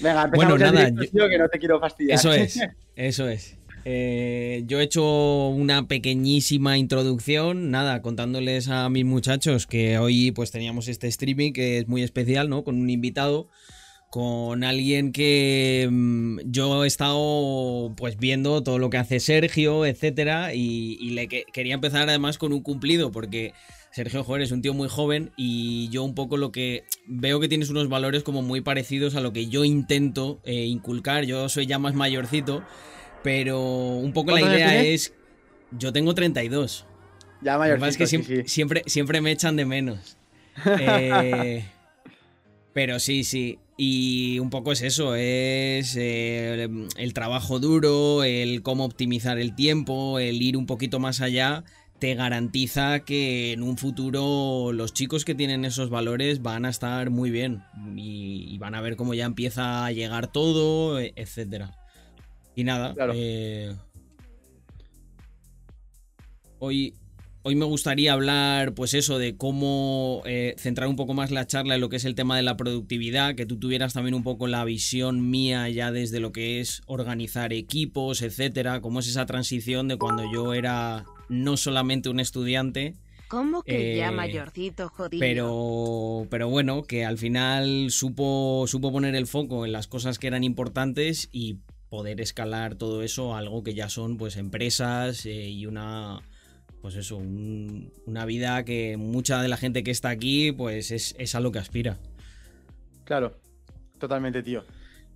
Venga, Bueno, nada, el directo, tío, que no te quiero fastidiar. Eso es, eso es. Eh, yo he hecho una pequeñísima introducción, nada, contándoles a mis muchachos que hoy pues teníamos este streaming que es muy especial, ¿no? Con un invitado, con alguien que mm, yo he estado pues viendo todo lo que hace Sergio, etcétera, y, y le que- quería empezar además con un cumplido porque Sergio, joder, es un tío muy joven y yo un poco lo que veo que tienes unos valores como muy parecidos a lo que yo intento eh, inculcar. Yo soy ya más mayorcito, pero un poco la ¿Cuántos años idea es... Yo tengo 32. Ya Lo mayor. que pasa es que siempre, siempre, siempre me echan de menos. Eh, pero sí, sí. Y un poco es eso, es eh, el trabajo duro, el cómo optimizar el tiempo, el ir un poquito más allá, te garantiza que en un futuro los chicos que tienen esos valores van a estar muy bien y, y van a ver cómo ya empieza a llegar todo, e- etcétera. Y nada, Claro. eh, hoy, hoy me gustaría hablar, pues eso, de cómo eh, centrar un poco más la charla en lo que es el tema de la productividad, que tú tuvieras también un poco la visión mía ya desde lo que es organizar equipos, etcétera, cómo es esa transición de cuando yo era no solamente un estudiante, ¿Cómo que ya Eh, mayorcito jodido? pero, pero bueno, que al final supo, supo poner el foco en las cosas que eran importantes y poder escalar todo eso a algo que ya son pues empresas eh, y una pues eso, un- una vida que mucha de la gente que está aquí pues es, es a lo que aspira. Claro, totalmente, tío.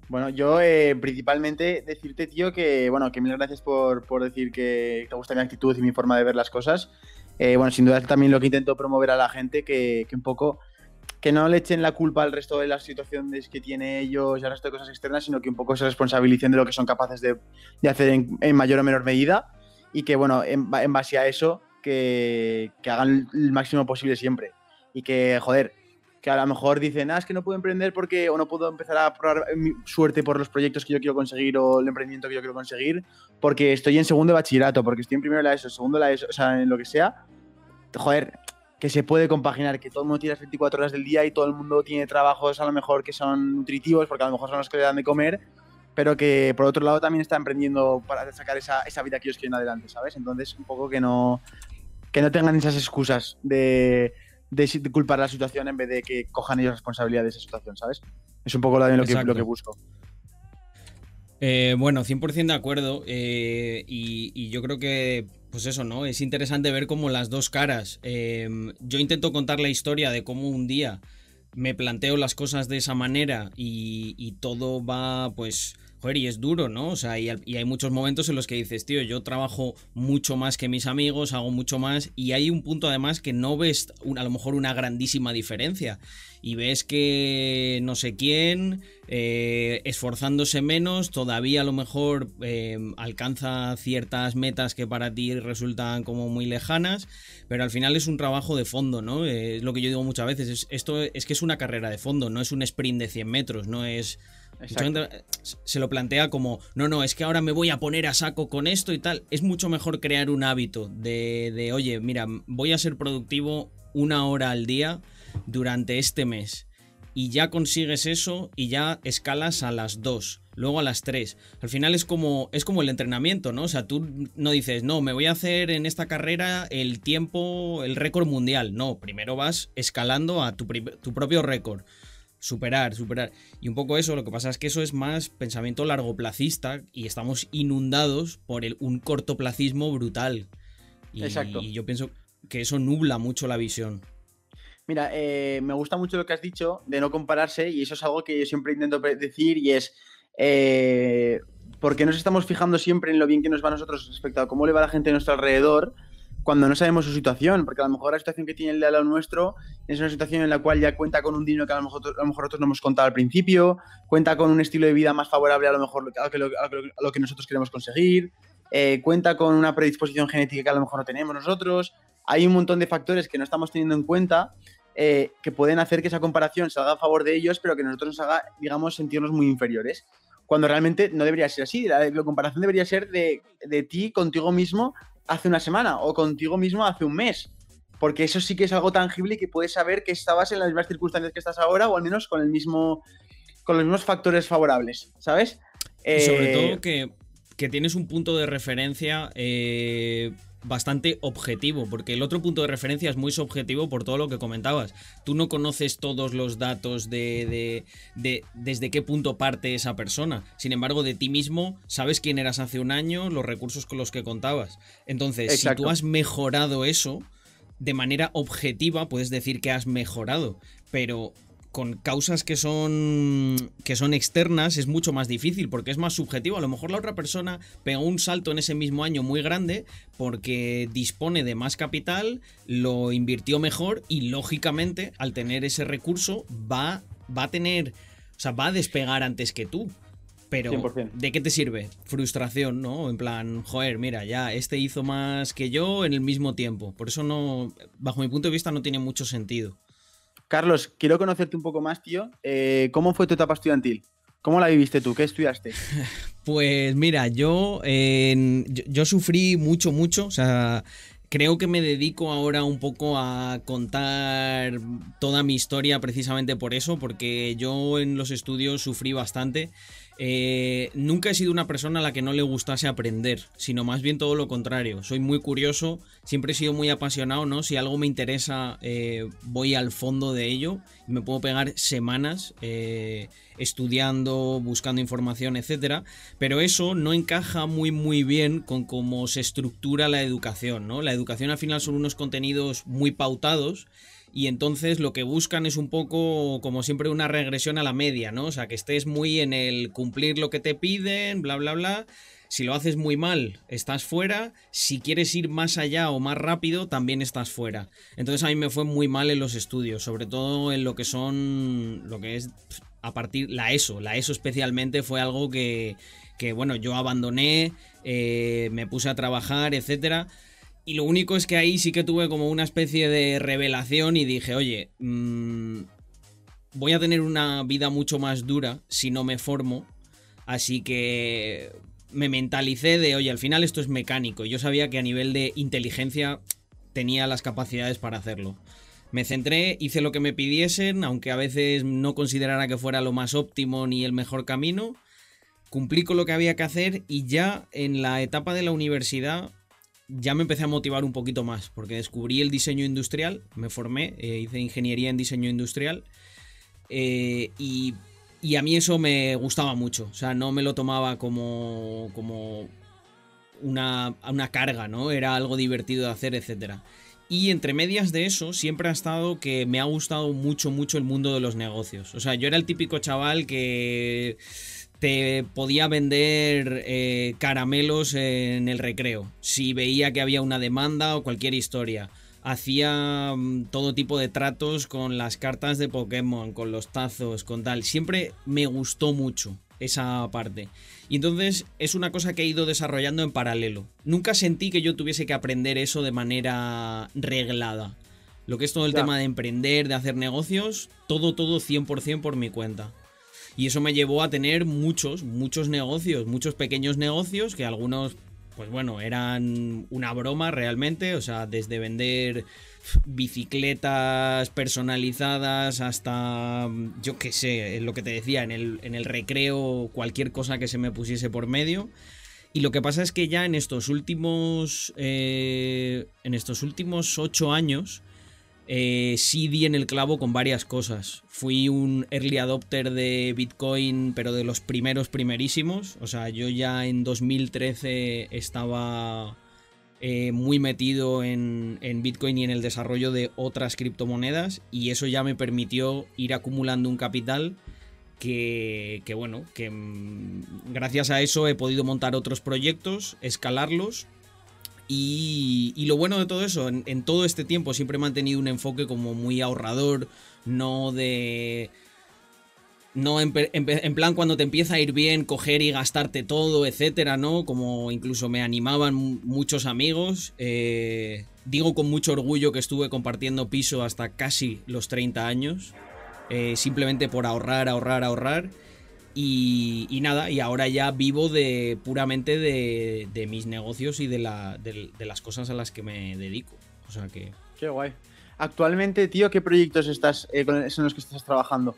Bueno, yo eh, principalmente decirte, tío, que bueno, que mil gracias por, por decir que te gusta mi actitud y mi forma de ver las cosas. Eh, bueno, sin duda también lo que intento promover a la gente, que, que un poco que no le echen la culpa al resto de las situaciones que tiene ellos y al resto de cosas externas, sino que un poco se responsabilicen de lo que son capaces de, de hacer en, en mayor o menor medida y que, bueno, en, en base a eso, que, que hagan el máximo posible siempre. Y que, joder, que a lo mejor dicen, ah, es que no puedo emprender porque o no puedo empezar a probar mi suerte por los proyectos que yo quiero conseguir o el emprendimiento que yo quiero conseguir porque estoy en segundo bachillerato, porque estoy en primero de la ESO, segundo la ESO, o sea, en lo que sea. Joder, que se puede compaginar, que todo el mundo tiene las 24 horas del día y todo el mundo tiene trabajos a lo mejor que son nutritivos, porque a lo mejor son los que le dan de comer, pero que por otro lado también está emprendiendo para sacar esa, esa vida que ellos quieren adelante, ¿sabes? Entonces, un poco que no, que no tengan esas excusas de, de, de culpar la situación en vez de que cojan ellos responsabilidad de esa situación, ¿sabes? Es un poco lo, que, lo que busco. Eh, bueno, 100% de acuerdo. eh, y, y yo creo que, pues eso, ¿no? Es interesante ver como las dos caras. Eh, yo intento contar la historia de cómo un día me planteo las cosas de esa manera y, y todo va, pues, y es duro, ¿no? O sea, y, hay muchos momentos en los que dices, tío, yo trabajo mucho más que mis amigos, hago mucho más, y hay un punto además que no ves a lo mejor una grandísima diferencia. Y ves que no sé quién, eh, esforzándose menos, todavía a lo mejor eh, alcanza ciertas metas que para ti resultan como muy lejanas, pero al final es un trabajo de fondo, ¿no? Eh, es lo que yo digo muchas veces, es- esto es que es una carrera de fondo, no es un sprint de 100 metros, no es... Eh, se lo plantea como, no, no, es que ahora me voy a poner a saco con esto y tal. Es mucho mejor crear un hábito de, de, oye, mira, voy a ser productivo una hora al día durante este mes. Y ya consigues eso y ya escalas a las 2, luego a las 3. Al final es como, es como el entrenamiento, ¿no? O sea, tú no dices, no, me voy a hacer en esta carrera el tiempo, el récord mundial. No, primero vas escalando a tu, tu propio récord. Superar, superar. Y un poco eso, lo que pasa es que eso es más pensamiento largoplacista y estamos inundados por el, un cortoplacismo brutal. Y, Exacto. y yo pienso que eso nubla mucho la visión. Mira, eh, me gusta mucho lo que has dicho de no compararse y eso es algo que yo siempre intento decir y es eh, ¿por qué nos estamos fijando siempre en lo bien que nos va a nosotros respecto a cómo le va a la gente a nuestro alrededor cuando no sabemos su situación? Porque a lo mejor la situación que tiene el de al lado nuestro es una situación en la cual ya cuenta con un dinero que a lo mejor, a lo mejor nosotros no hemos contado al principio, cuenta con un estilo de vida más favorable a lo mejor a lo que, a lo- a lo que nosotros queremos conseguir, eh, cuenta con una predisposición genética que a lo mejor no tenemos nosotros. Hay un montón de factores que no estamos teniendo en cuenta eh, que pueden hacer que esa comparación salga a favor de ellos, pero que nosotros nos haga, digamos, sentirnos muy inferiores. Cuando realmente no debería ser así. La comparación debería ser de, de ti contigo mismo hace una semana o contigo mismo hace un mes. Porque eso sí que es algo tangible y que puedes saber que estabas en las mismas circunstancias que estás ahora o al menos con el mismo con los mismos factores favorables, ¿sabes? Y sobre todo eh, que, que, tienes un punto de referencia eh, bastante objetivo, porque el otro punto de referencia es muy subjetivo por todo lo que comentabas. Tú no conoces todos los datos de, de, desde qué punto parte esa persona. Sin embargo, de ti mismo sabes quién eras hace un año, los recursos con los que contabas. Entonces, si tú has mejorado eso, de manera objetiva puedes decir que has mejorado, pero con causas que son que son externas es mucho más difícil porque es más subjetivo. A lo mejor la otra persona pegó un salto en ese mismo año muy grande porque dispone de más capital, lo invirtió mejor y lógicamente al tener ese recurso va va a tener, o sea, va a despegar antes que tú. Pero ¿de qué te sirve? Frustración, ¿no? En plan, joder, mira, ya este hizo más que yo en el mismo tiempo. Por eso no, bajo mi punto de vista, no tiene mucho sentido. Carlos, quiero conocerte un poco más, tío. Eh, ¿Cómo fue tu etapa estudiantil? ¿Cómo la viviste tú? ¿Qué estudiaste? Pues mira, yo, yo, sufrí mucho, mucho. O sea, creo que me dedico ahora un poco a contar toda mi historia precisamente por eso, porque yo en los estudios sufrí bastante. Eh, nunca he sido una persona a la que no le gustase aprender, sino más bien todo lo contrario. Soy muy curioso, siempre he sido muy apasionado, ¿no? Si algo me interesa, eh, voy al fondo de ello y me puedo pegar semanas eh, estudiando, buscando información, etc. Pero eso no encaja muy muy bien con cómo se estructura la educación, ¿no? La educación al final son unos contenidos muy pautados y entonces lo que buscan es un poco, como siempre, una regresión a la media, ¿no? O sea, que estés muy en el cumplir lo que te piden, bla, bla, bla. Si lo haces muy mal, estás fuera. Si quieres ir más allá o más rápido, también estás fuera. Entonces a mí me fue muy mal en los estudios, sobre todo en lo que son, lo que es a partir, la ESO. La ESO especialmente fue algo que, que bueno, yo abandoné, eh, me puse a trabajar, etcétera. Y lo único es que ahí sí que tuve como una especie de revelación y dije, oye, mmm, voy a tener una vida mucho más dura si no me formo. Así que me mentalicé de, oye, al final esto es mecánico. Yo sabía que a nivel de inteligencia tenía las capacidades para hacerlo. Me centré, hice lo que me pidiesen, aunque a veces no considerara que fuera lo más óptimo ni el mejor camino. Cumplí con lo que había que hacer y ya en la etapa de la universidad ya me empecé a motivar un poquito más, porque descubrí el diseño industrial, me formé, eh, hice ingeniería en diseño industrial, eh, y, a mí eso me gustaba mucho, o sea, no me lo tomaba como, como una, una carga, ¿no? Era algo divertido de hacer, etc. Y entre medias de eso, siempre ha estado que me ha gustado mucho, mucho el mundo de los negocios. O sea, yo era el típico chaval que te podía vender eh, caramelos en el recreo, si veía que había una demanda o cualquier historia. Hacía mm, todo tipo de tratos con las cartas de Pokémon, con los tazos, con tal. Siempre me gustó mucho esa parte. Y entonces es una cosa que he ido desarrollando en paralelo. Nunca sentí que yo tuviese que aprender eso de manera reglada. Lo que es todo el tema de emprender, de hacer negocios, todo, todo 100% por mi cuenta. Y eso me llevó a tener muchos, muchos negocios, muchos pequeños negocios que algunos, pues bueno, eran una broma realmente. O sea, desde vender bicicletas personalizadas hasta, yo qué sé, lo que te decía, en el, en el recreo, cualquier cosa que se me pusiese por medio. Y lo que pasa es que ya en estos últimos. Eh, en estos últimos ocho años eh, sí di en el clavo con varias cosas. Fui un early adopter de Bitcoin, pero de los primeros primerísimos. O sea, yo ya en 2013 estaba eh, muy metido en, Bitcoin y en el desarrollo de otras criptomonedas. Y eso ya me permitió ir acumulando un capital que, que bueno, que mm, gracias a eso he podido montar otros proyectos, escalarlos y, lo bueno de todo eso, en, todo este tiempo siempre he mantenido un enfoque como muy ahorrador, no de... No en, plan cuando te empieza a ir bien, coger y gastarte todo, etcétera, ¿no? Como incluso me animaban muchos amigos. Eh, digo con mucho orgullo que estuve compartiendo piso hasta casi los 30 años. Eh, simplemente por ahorrar, ahorrar, ahorrar. Y, nada, y ahora ya vivo de puramente de, mis negocios y de, la, de, las cosas a las que me dedico. O sea que. Qué guay. Actualmente, tío, ¿qué proyectos estás, eh, son los que estás trabajando?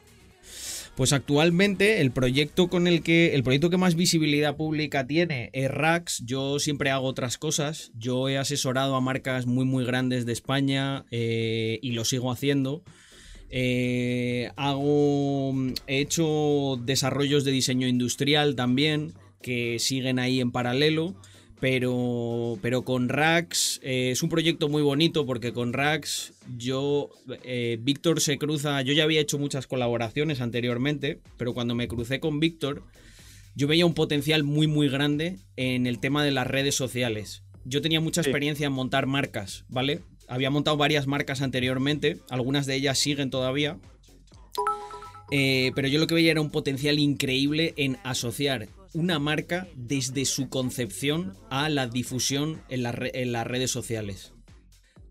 Pues actualmente el proyecto con el que. El proyecto que más visibilidad pública tiene es Rax. Yo siempre hago otras cosas. Yo he asesorado a marcas muy muy grandes de España eh, y lo sigo haciendo. Eh, hago. He hecho desarrollos de diseño industrial también. Que siguen ahí en paralelo. Pero, pero con Rax eh, es un proyecto muy bonito porque con Rax yo, eh, Víctor se cruza, yo ya había hecho muchas colaboraciones anteriormente, pero cuando me crucé con Víctor, yo veía un potencial muy muy grande en el tema de las redes sociales. Yo tenía mucha experiencia en montar marcas, ¿vale? Había montado varias marcas anteriormente, algunas de ellas siguen todavía. Eh, pero yo lo que veía era un potencial increíble en asociar una marca desde su concepción a la difusión en, las redes sociales.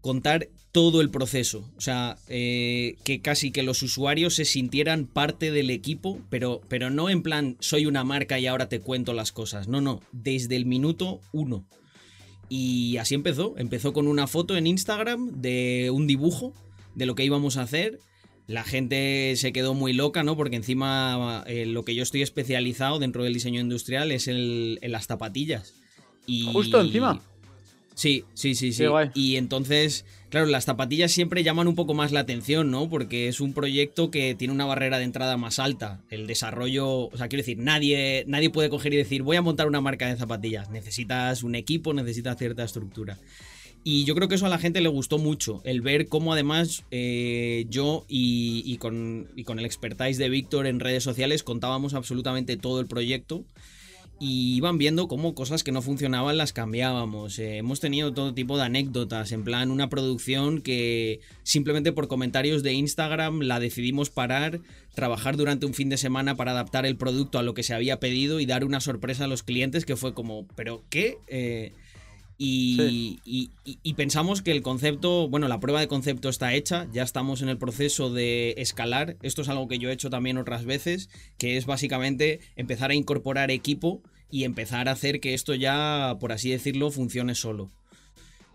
Contar todo el proceso. O sea, eh, que casi que los usuarios se sintieran parte del equipo, pero, pero no en plan soy una marca y ahora te cuento las cosas. No, no, desde el minuto uno. Y así empezó. Empezó con una foto en Instagram de un dibujo de lo que íbamos a hacer la gente se quedó muy loca, ¿no? Porque encima eh, lo que yo estoy especializado dentro del diseño industrial es el, en las zapatillas. Y... Justo encima. Sí, sí, sí, sí. Y entonces, claro, las zapatillas siempre llaman un poco más la atención, ¿no? Porque es un proyecto que tiene una barrera de entrada más alta. El desarrollo, o sea, quiero decir, nadie, nadie puede coger y decir, voy a montar una marca de zapatillas. Necesitas un equipo, necesitas cierta estructura. Y yo creo que eso a la gente le gustó mucho, el ver cómo además eh, yo y, con, con, el expertise de Víctor en redes sociales contábamos absolutamente todo el proyecto y iban viendo cómo cosas que no funcionaban las cambiábamos. Eh, hemos tenido todo tipo de anécdotas, en plan una producción que simplemente por comentarios de Instagram la decidimos parar, trabajar durante un fin de semana para adaptar el producto a lo que se había pedido y dar una sorpresa a los clientes que fue como, ¿pero qué? Eh, y, pensamos que el concepto, bueno, la prueba de concepto está hecha, ya estamos en el proceso de escalar. Esto es algo que yo he hecho también otras veces, que es básicamente empezar a incorporar equipo y empezar a hacer que esto ya, por así decirlo, funcione solo.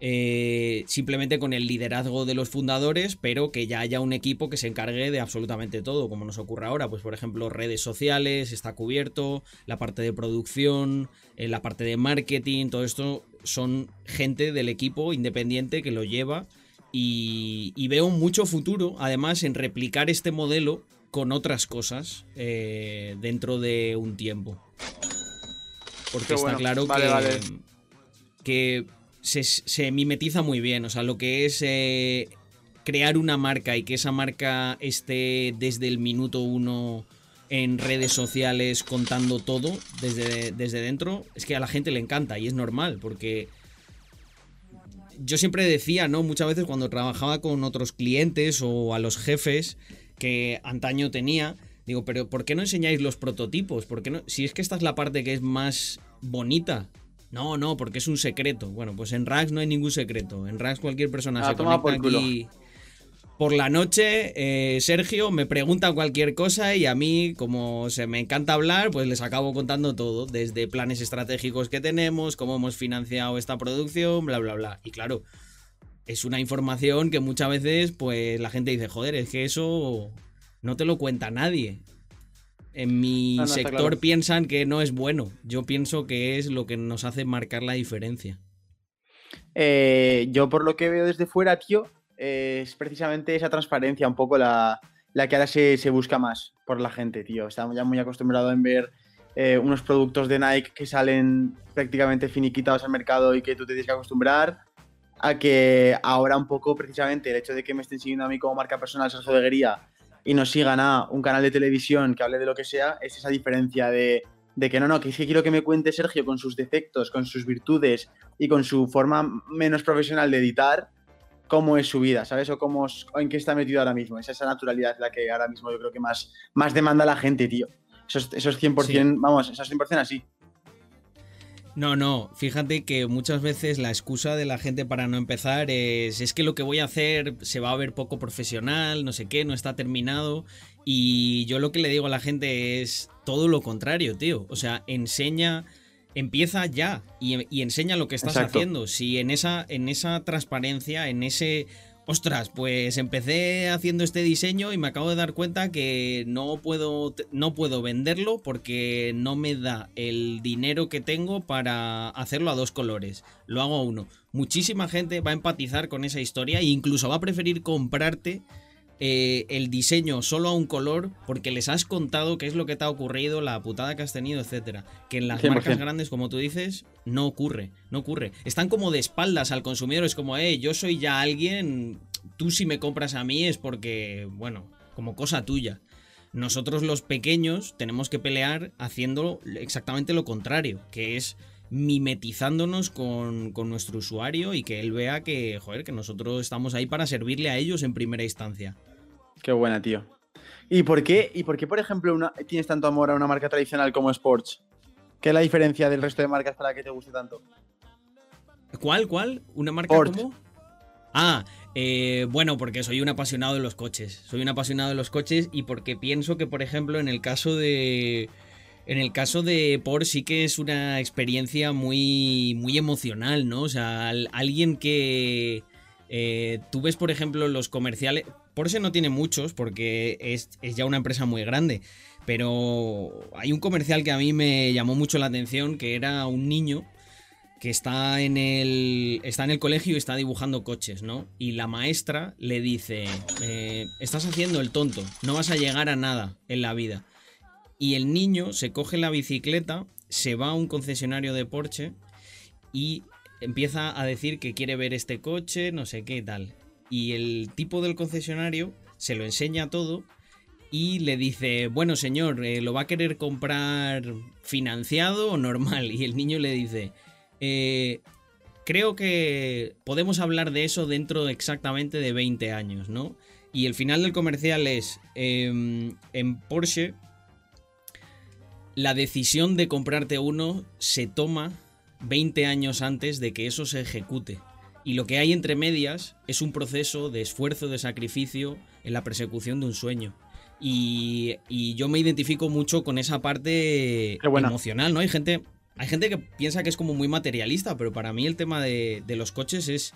Eh, simplemente con el liderazgo de los fundadores, pero que ya haya un equipo que se encargue de absolutamente todo, como nos ocurre ahora. Pues, por ejemplo, redes sociales está cubierto, la parte de producción, eh, la parte de marketing, todo esto son gente del equipo independiente que lo lleva. Y, veo mucho futuro, además, en replicar este modelo con otras cosas eh, dentro de un tiempo. Porque está claro que, que se, mimetiza muy bien. O sea, lo que es eh, crear una marca y que esa marca esté desde el minuto uno en redes sociales contando todo desde, desde dentro, es que a la gente le encanta y es normal, porque yo siempre decía, ¿no? Muchas veces cuando trabajaba con otros clientes o a los jefes que antaño tenía, digo, pero ¿por qué no enseñáis los prototipos? ¿Por no? Si es que esta es la parte que es más bonita no, no, porque es un secreto. Bueno, pues en Rax no hay ningún secreto. En Rax cualquier persona ah, se conecta aquí por la noche. Eh, Sergio me pregunta cualquier cosa y a mí, como se me encanta hablar, pues les acabo contando todo. Desde planes estratégicos que tenemos, cómo hemos financiado esta producción, bla, bla, bla. Y claro, es una información que muchas veces, pues la gente dice, joder, es que eso no te lo cuenta nadie en mi sector piensan que no es bueno. Yo pienso que es lo que nos hace marcar la diferencia. Eh, yo por lo que veo desde fuera, tío, es precisamente esa transparencia un poco la, que ahora se, busca más por la gente, tío. Estamos ya muy acostumbrados en ver eh, unos productos de Nike que salen prácticamente finiquitados al mercado y que tú te tienes que acostumbrar a que ahora un poco precisamente el hecho de que me estén siguiendo a mí como marca personal Sergio Guería y nos sigan a un canal de televisión que hable de lo que sea, es esa diferencia de, que no, no, que es que quiero que me cuente Sergio con sus defectos, con sus virtudes y con su forma menos profesional de editar, cómo es su vida, ¿sabes? O cómo en qué está metido ahora mismo. Es esa naturalidad la que ahora mismo yo creo que más, más demanda la gente, tío. Eso es, eso es 100%, vamos, eso es 100% así. No, no, fíjate que muchas veces la excusa de la gente para no empezar es es que lo que voy a hacer se va a ver poco profesional, no sé qué, no está terminado y yo lo que le digo a la gente es todo lo contrario, tío, o sea, enseña empieza ya y, enseña lo que estás haciendo. Si en esa, en esa transparencia, en ese ostras, pues empecé haciendo este diseño y me acabo de dar cuenta que no puedo, no puedo venderlo porque no me da el dinero que tengo para hacerlo a dos colores. Lo hago a uno. Muchísima gente va a empatizar con esa historia e incluso va a preferir comprarte eh, el diseño solo a un color porque les has contado qué es lo que te ha ocurrido, la putada que has tenido, etcétera. Que en las marcas grandes, como tú dices, no ocurre, no ocurre. Están como de espaldas al consumidor, es como, eh, yo soy ya alguien, tú si me compras a mí es porque, bueno, como cosa tuya. Nosotros los pequeños tenemos que pelear haciendo exactamente lo contrario, que es mimetizándonos con, con, nuestro usuario y que él vea que, joder, que nosotros estamos ahí para servirle a ellos en primera instancia. Qué buena, tío. ¿Y por qué, y por, qué por ejemplo, tienes tanto amor a una marca tradicional como Sports? ¿Qué es la diferencia del resto de marcas para que te guste tanto? ¿Cuál, cuál? ¿Una marca como? Ah, eh, bueno, porque soy un apasionado de los coches. Soy un apasionado de los coches y porque pienso que, por ejemplo, en el caso de. En el caso de Porsche sí que es una experiencia muy, muy emocional, ¿no? O sea, alguien que, eh, tú ves, por ejemplo, los comerciales. Porsche no tiene muchos porque es, ya una empresa muy grande. Pero hay un comercial que a mí me llamó mucho la atención, que era un niño que está en el, está en el colegio y está dibujando coches, ¿no? Y la maestra le dice, eh, estás haciendo el tonto, no vas a llegar a nada en la vida. Y el niño se coge la bicicleta, se va a un concesionario de Porsche y empieza a decir que quiere ver este coche, no sé qué tal. Y el tipo del concesionario se lo enseña todo y le dice, bueno señor, eh, ¿lo va a querer comprar financiado o normal? Y el niño le dice, eh, creo que podemos hablar de eso dentro exactamente de 20 años, ¿no? Y el final del comercial es, em, en Porsche, la decisión de comprarte uno se toma 20 años antes de que eso se ejecute. Y lo que hay entre medias es un proceso de esfuerzo, de sacrificio en la persecución de un sueño. Y, yo me identifico mucho con esa parte emocional, ¿no? Hay gente, hay gente que piensa que es como muy materialista, pero para mí el tema de, de los coches es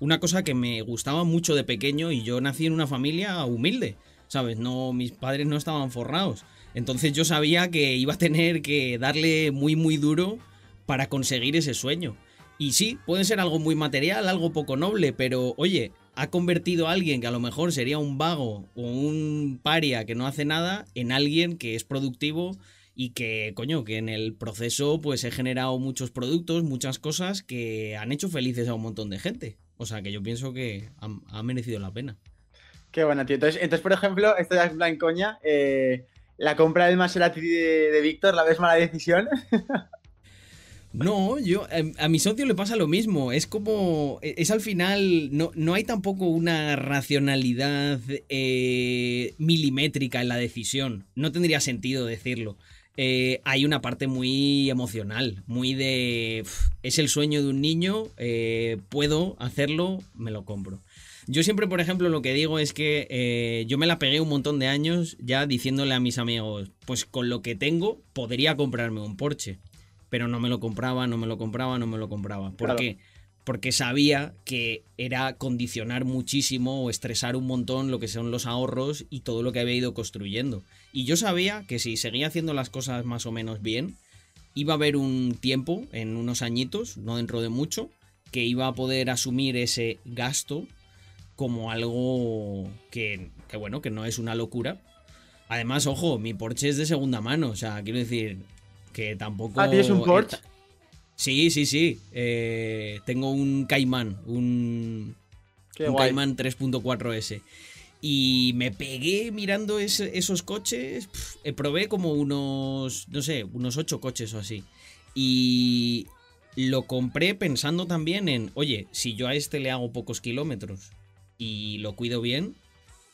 una cosa que me gustaba mucho de pequeño y yo nací en una familia humilde, ¿sabes? No, mis padres no estaban forrados. Entonces yo sabía que iba a tener que darle muy, muy duro para conseguir ese sueño. Y sí, puede ser algo muy material, algo poco noble, pero oye, ha convertido a alguien que a lo mejor sería un vago o un paria que no hace nada en alguien que es productivo y que, coño, que en el proceso pues he generado muchos productos, muchas cosas que han hecho felices a un montón de gente. O sea que yo pienso que ha, merecido la pena. Qué bueno, tío. Entonces, entonces por ejemplo, esto ya es plan coña. Eh, la compra del Maserati de, de Víctor, ¿la ves mala decisión? No, yo a, mi socio le pasa lo mismo. Es como. E, es al final. No, no hay tampoco una racionalidad eh, milimétrica en la decisión. No tendría sentido decirlo. Eh, hay una parte muy emocional, muy de. es el sueño de un niño, eh, puedo hacerlo, me lo compro. Yo siempre, por ejemplo, lo que digo es que yo me la pegué un montón de años ya diciéndole a mis amigos, pues con lo que tengo podría comprarme un Porsche pero no me lo compraba, no me lo compraba, no me lo compraba. ¿Por qué? Porque sabía que era condicionar muchísimo o estresar un montón lo que son los ahorros y todo lo que había ido construyendo. Y yo sabía que si seguía haciendo las cosas más o menos bien, iba a haber un tiempo, en unos añitos, no dentro de mucho, que iba a poder asumir ese gasto como algo que, que bueno, que no es una locura. Además, ojo, mi Porsche es de segunda mano, o sea, quiero decir, que tampoco... Ah, ¿tienes un Porsche? Sí, sí, sí. Eh, tengo un Cayman, un, un Cayman 3.4S. Y me pegué mirando esos coches. Eh, probé como unos, no sé, unos 8 coches o así. Y lo compré pensando también en, oye, si yo a este le hago pocos kilómetros y lo cuido bien,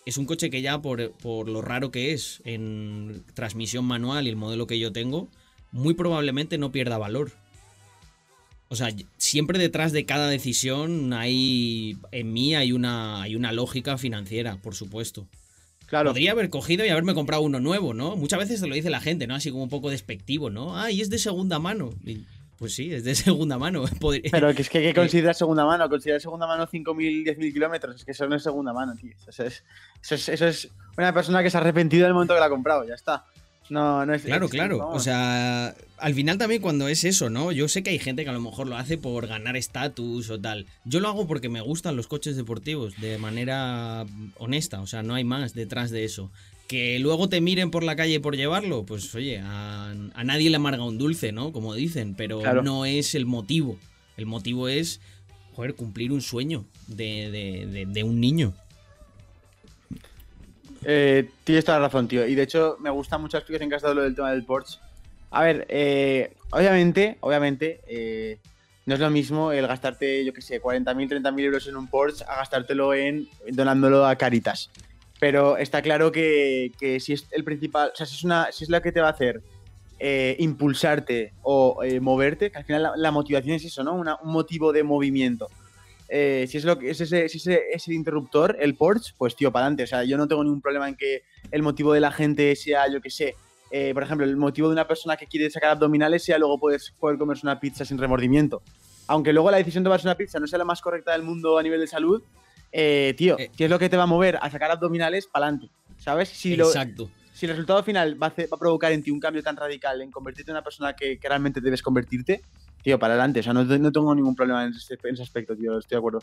es un coche que ya por, por lo raro que es en transmisión manual y el modelo que yo tengo, muy probablemente no pierda valor. O sea, siempre detrás de cada decisión hay, en mí hay una, hay una lógica financiera, por supuesto. Claro. Podría haber cogido y haberme comprado uno nuevo, ¿no? Muchas veces te lo dice la gente, ¿no? Así como un poco despectivo, ¿no? Ah, y es de segunda mano. Pues sí, es de segunda mano. Pero que es que ¿qué consideras segunda mano? ¿Consideras segunda mano 5.000, 10.000 kilómetros? Es que eso no es segunda mano, tío. Eso es, eso, es, eso es una persona que se ha arrepentido del momento que la ha comprado, ya está. No, no es. Claro, claro. vamos. O sea, al final también cuando es eso, ¿no? Yo sé que hay gente que a lo mejor lo hace por ganar estatus o tal. Yo lo hago porque me gustan los coches deportivos de manera honesta. O sea, no hay más detrás de eso. Que luego te miren por la calle por llevarlo, pues oye, a, a nadie le amarga un dulce, ¿no? Como dicen, pero Claro. no es el motivo. El motivo es, joder, cumplir un sueño de, de- de- de un niño. Eh, tienes toda la razón, tío. Y de hecho, me gusta mucho la explicación que has dado lo del tema del Porsche. A ver, eh, obviamente, obviamente, eh, no es lo mismo el gastarte, yo qué sé, 40.000, 30.000 euros en un Porsche a gastártelo en donándolo a Caritas. Pero está claro que, que si es el principal, o sea, si es, una, si es lo que te va a hacer eh, impulsarte o moverte, que al final la, la motivación es eso, ¿no? Un motivo de movimiento. Eh, si es lo que es ese, si ese, ese interruptor, el Porsche, pues tío, para adelante. O sea, yo no tengo ningún problema en que el motivo de la gente sea, yo qué sé, eh, por ejemplo, el motivo de una persona que quiere sacar abdominales sea luego puedes poder comerse una pizza sin remordimiento. Aunque luego la decisión de tomarse una pizza no sea la más correcta del mundo a nivel de salud, eh, tío, Eh. si es lo que te va a mover a sacar abdominales, para adelante. ¿Sabes? Si, lo- Exacto. si el resultado final va a, hacer- va a provocar en ti un cambio tan radical en convertirte en una persona que, que realmente debes convertirte, para adelante. O sea, no, no tengo ningún problema en ese, en ese aspecto, tío, estoy de acuerdo.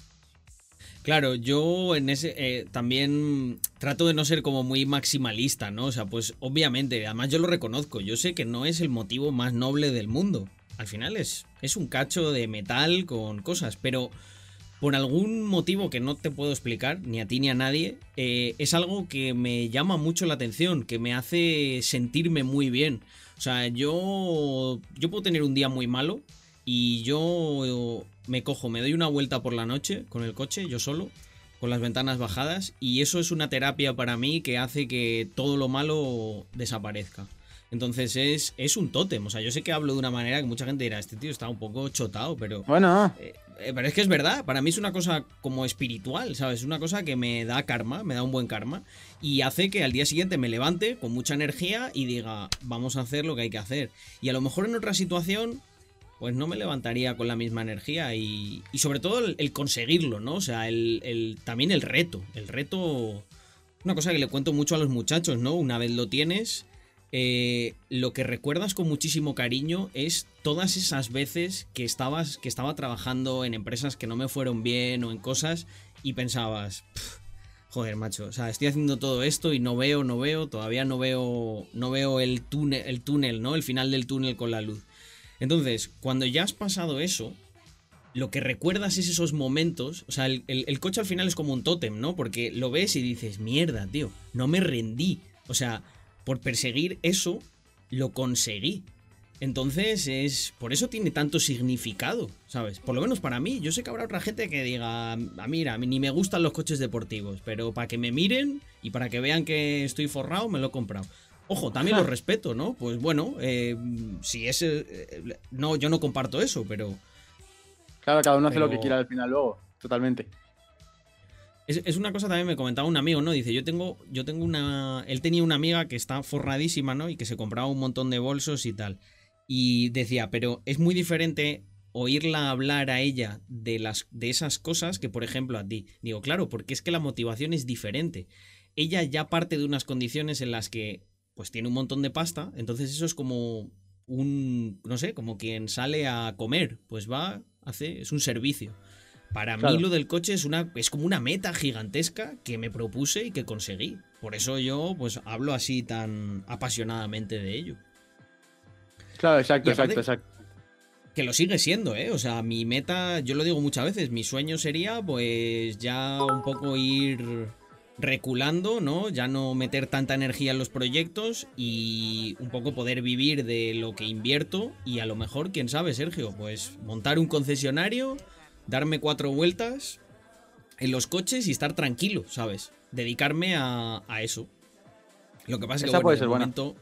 Claro, yo en ese eh, también trato de no ser como muy maximalista, ¿no? O sea, pues obviamente, además yo lo reconozco, yo sé que no es el motivo más noble del mundo. Al final es, es un cacho de metal con cosas, pero por algún motivo que no te puedo explicar, ni a ti ni a nadie, eh, es algo que me llama mucho la atención, que me hace sentirme muy bien. O sea, yo, yo puedo tener un día muy malo y yo me cojo, me doy una vuelta por la noche con el coche, yo solo, con las ventanas bajadas, y eso es una terapia para mí que hace que todo lo malo desaparezca. Entonces es, es un tótem, o sea, yo sé que hablo de una manera que mucha gente dirá, este tío está un poco chotado, pero... Bueno, Eh, eh, pero es que es verdad, para mí es una cosa como espiritual, ¿sabes? Una cosa que me da karma, me da un buen karma y hace que al día siguiente me levante con mucha energía y diga, vamos a hacer lo que hay que hacer. Y a lo mejor en otra situación, pues no me levantaría con la misma energía y, y sobre todo el, conseguirlo, ¿no? O sea, el, el- también el reto, el reto, una cosa que le cuento mucho a los muchachos, ¿no? Una vez lo tienes, eh, lo que recuerdas con muchísimo cariño es todas esas veces que estabas que estaba trabajando en empresas que no me fueron bien o en cosas y pensabas "Pf, joder macho o sea estoy haciendo todo esto y no veo no veo todavía no veo no veo el túnel el túnel no el final del túnel con la luz entonces cuando ya has pasado eso lo que recuerdas es esos momentos. O sea, el, coche al final es como un tótem, ¿no? Porque lo ves y dices, mierda, tío, no me rendí. O sea, por perseguir eso, lo conseguí. Entonces es. Por eso tiene tanto significado, ¿sabes? Por lo menos para mí. Yo sé que habrá otra gente que diga. Ah, mira, ni me gustan los coches deportivos. Pero para que me miren y para que vean que estoy forrado, me lo he comprado. Ojo, también lo respeto, ¿no? Pues bueno, eh, si es. eh, no, yo no comparto eso, pero. claro, cada uno hace lo que quiera al final luego, totalmente. Es, es una cosa también me comentaba un amigo, ¿no? Dice, yo tengo, yo tengo una. Él tenía una amiga que está forradísima, ¿no? Y que se compraba un montón de bolsos y tal. Y decía, pero es muy diferente oírla hablar a ella de las de esas cosas que, por ejemplo, a ti. Digo, claro, porque es que la motivación es diferente. Ella ya parte de unas condiciones en las que, pues, tiene un montón de pasta. Entonces, eso es como un. no sé, como quien sale a comer. Pues va, hace. es un servicio. Para Claro. mí lo del coche es una es como una meta gigantesca que me propuse y que conseguí. Por eso yo pues hablo así tan apasionadamente de ello. Claro, exacto, aparte- exacto, exacto. Que lo sigue siendo, ¿eh? O sea, mi meta, yo lo digo muchas veces, mi sueño sería pues ya un poco ir reculando, ¿no? Ya no meter tanta energía en los proyectos y un poco poder vivir de lo que invierto y a lo mejor, quién sabe, Sergio, pues montar un concesionario, darme cuatro vueltas en los coches y estar tranquilo, ¿sabes? Dedicarme a, a eso. Lo que pasa es que bueno, de buena. momento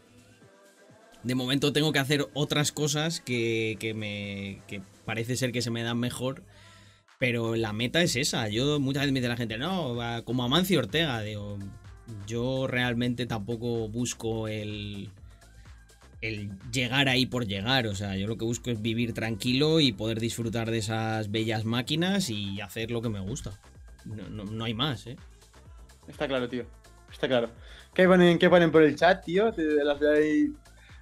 de momento tengo que hacer otras cosas que, que me que parece ser que se me dan mejor. Pero la meta es esa. Yo muchas veces me dice la gente, no, como Amancio Ortega. Digo, yo realmente tampoco busco el, el llegar ahí por llegar. O sea, yo lo que busco es vivir tranquilo y poder disfrutar de esas bellas máquinas y hacer lo que me gusta. No, hay más, ¿eh? Está claro, tío. Está claro. ¿Qué ponen, qué ponen por el chat, tío? En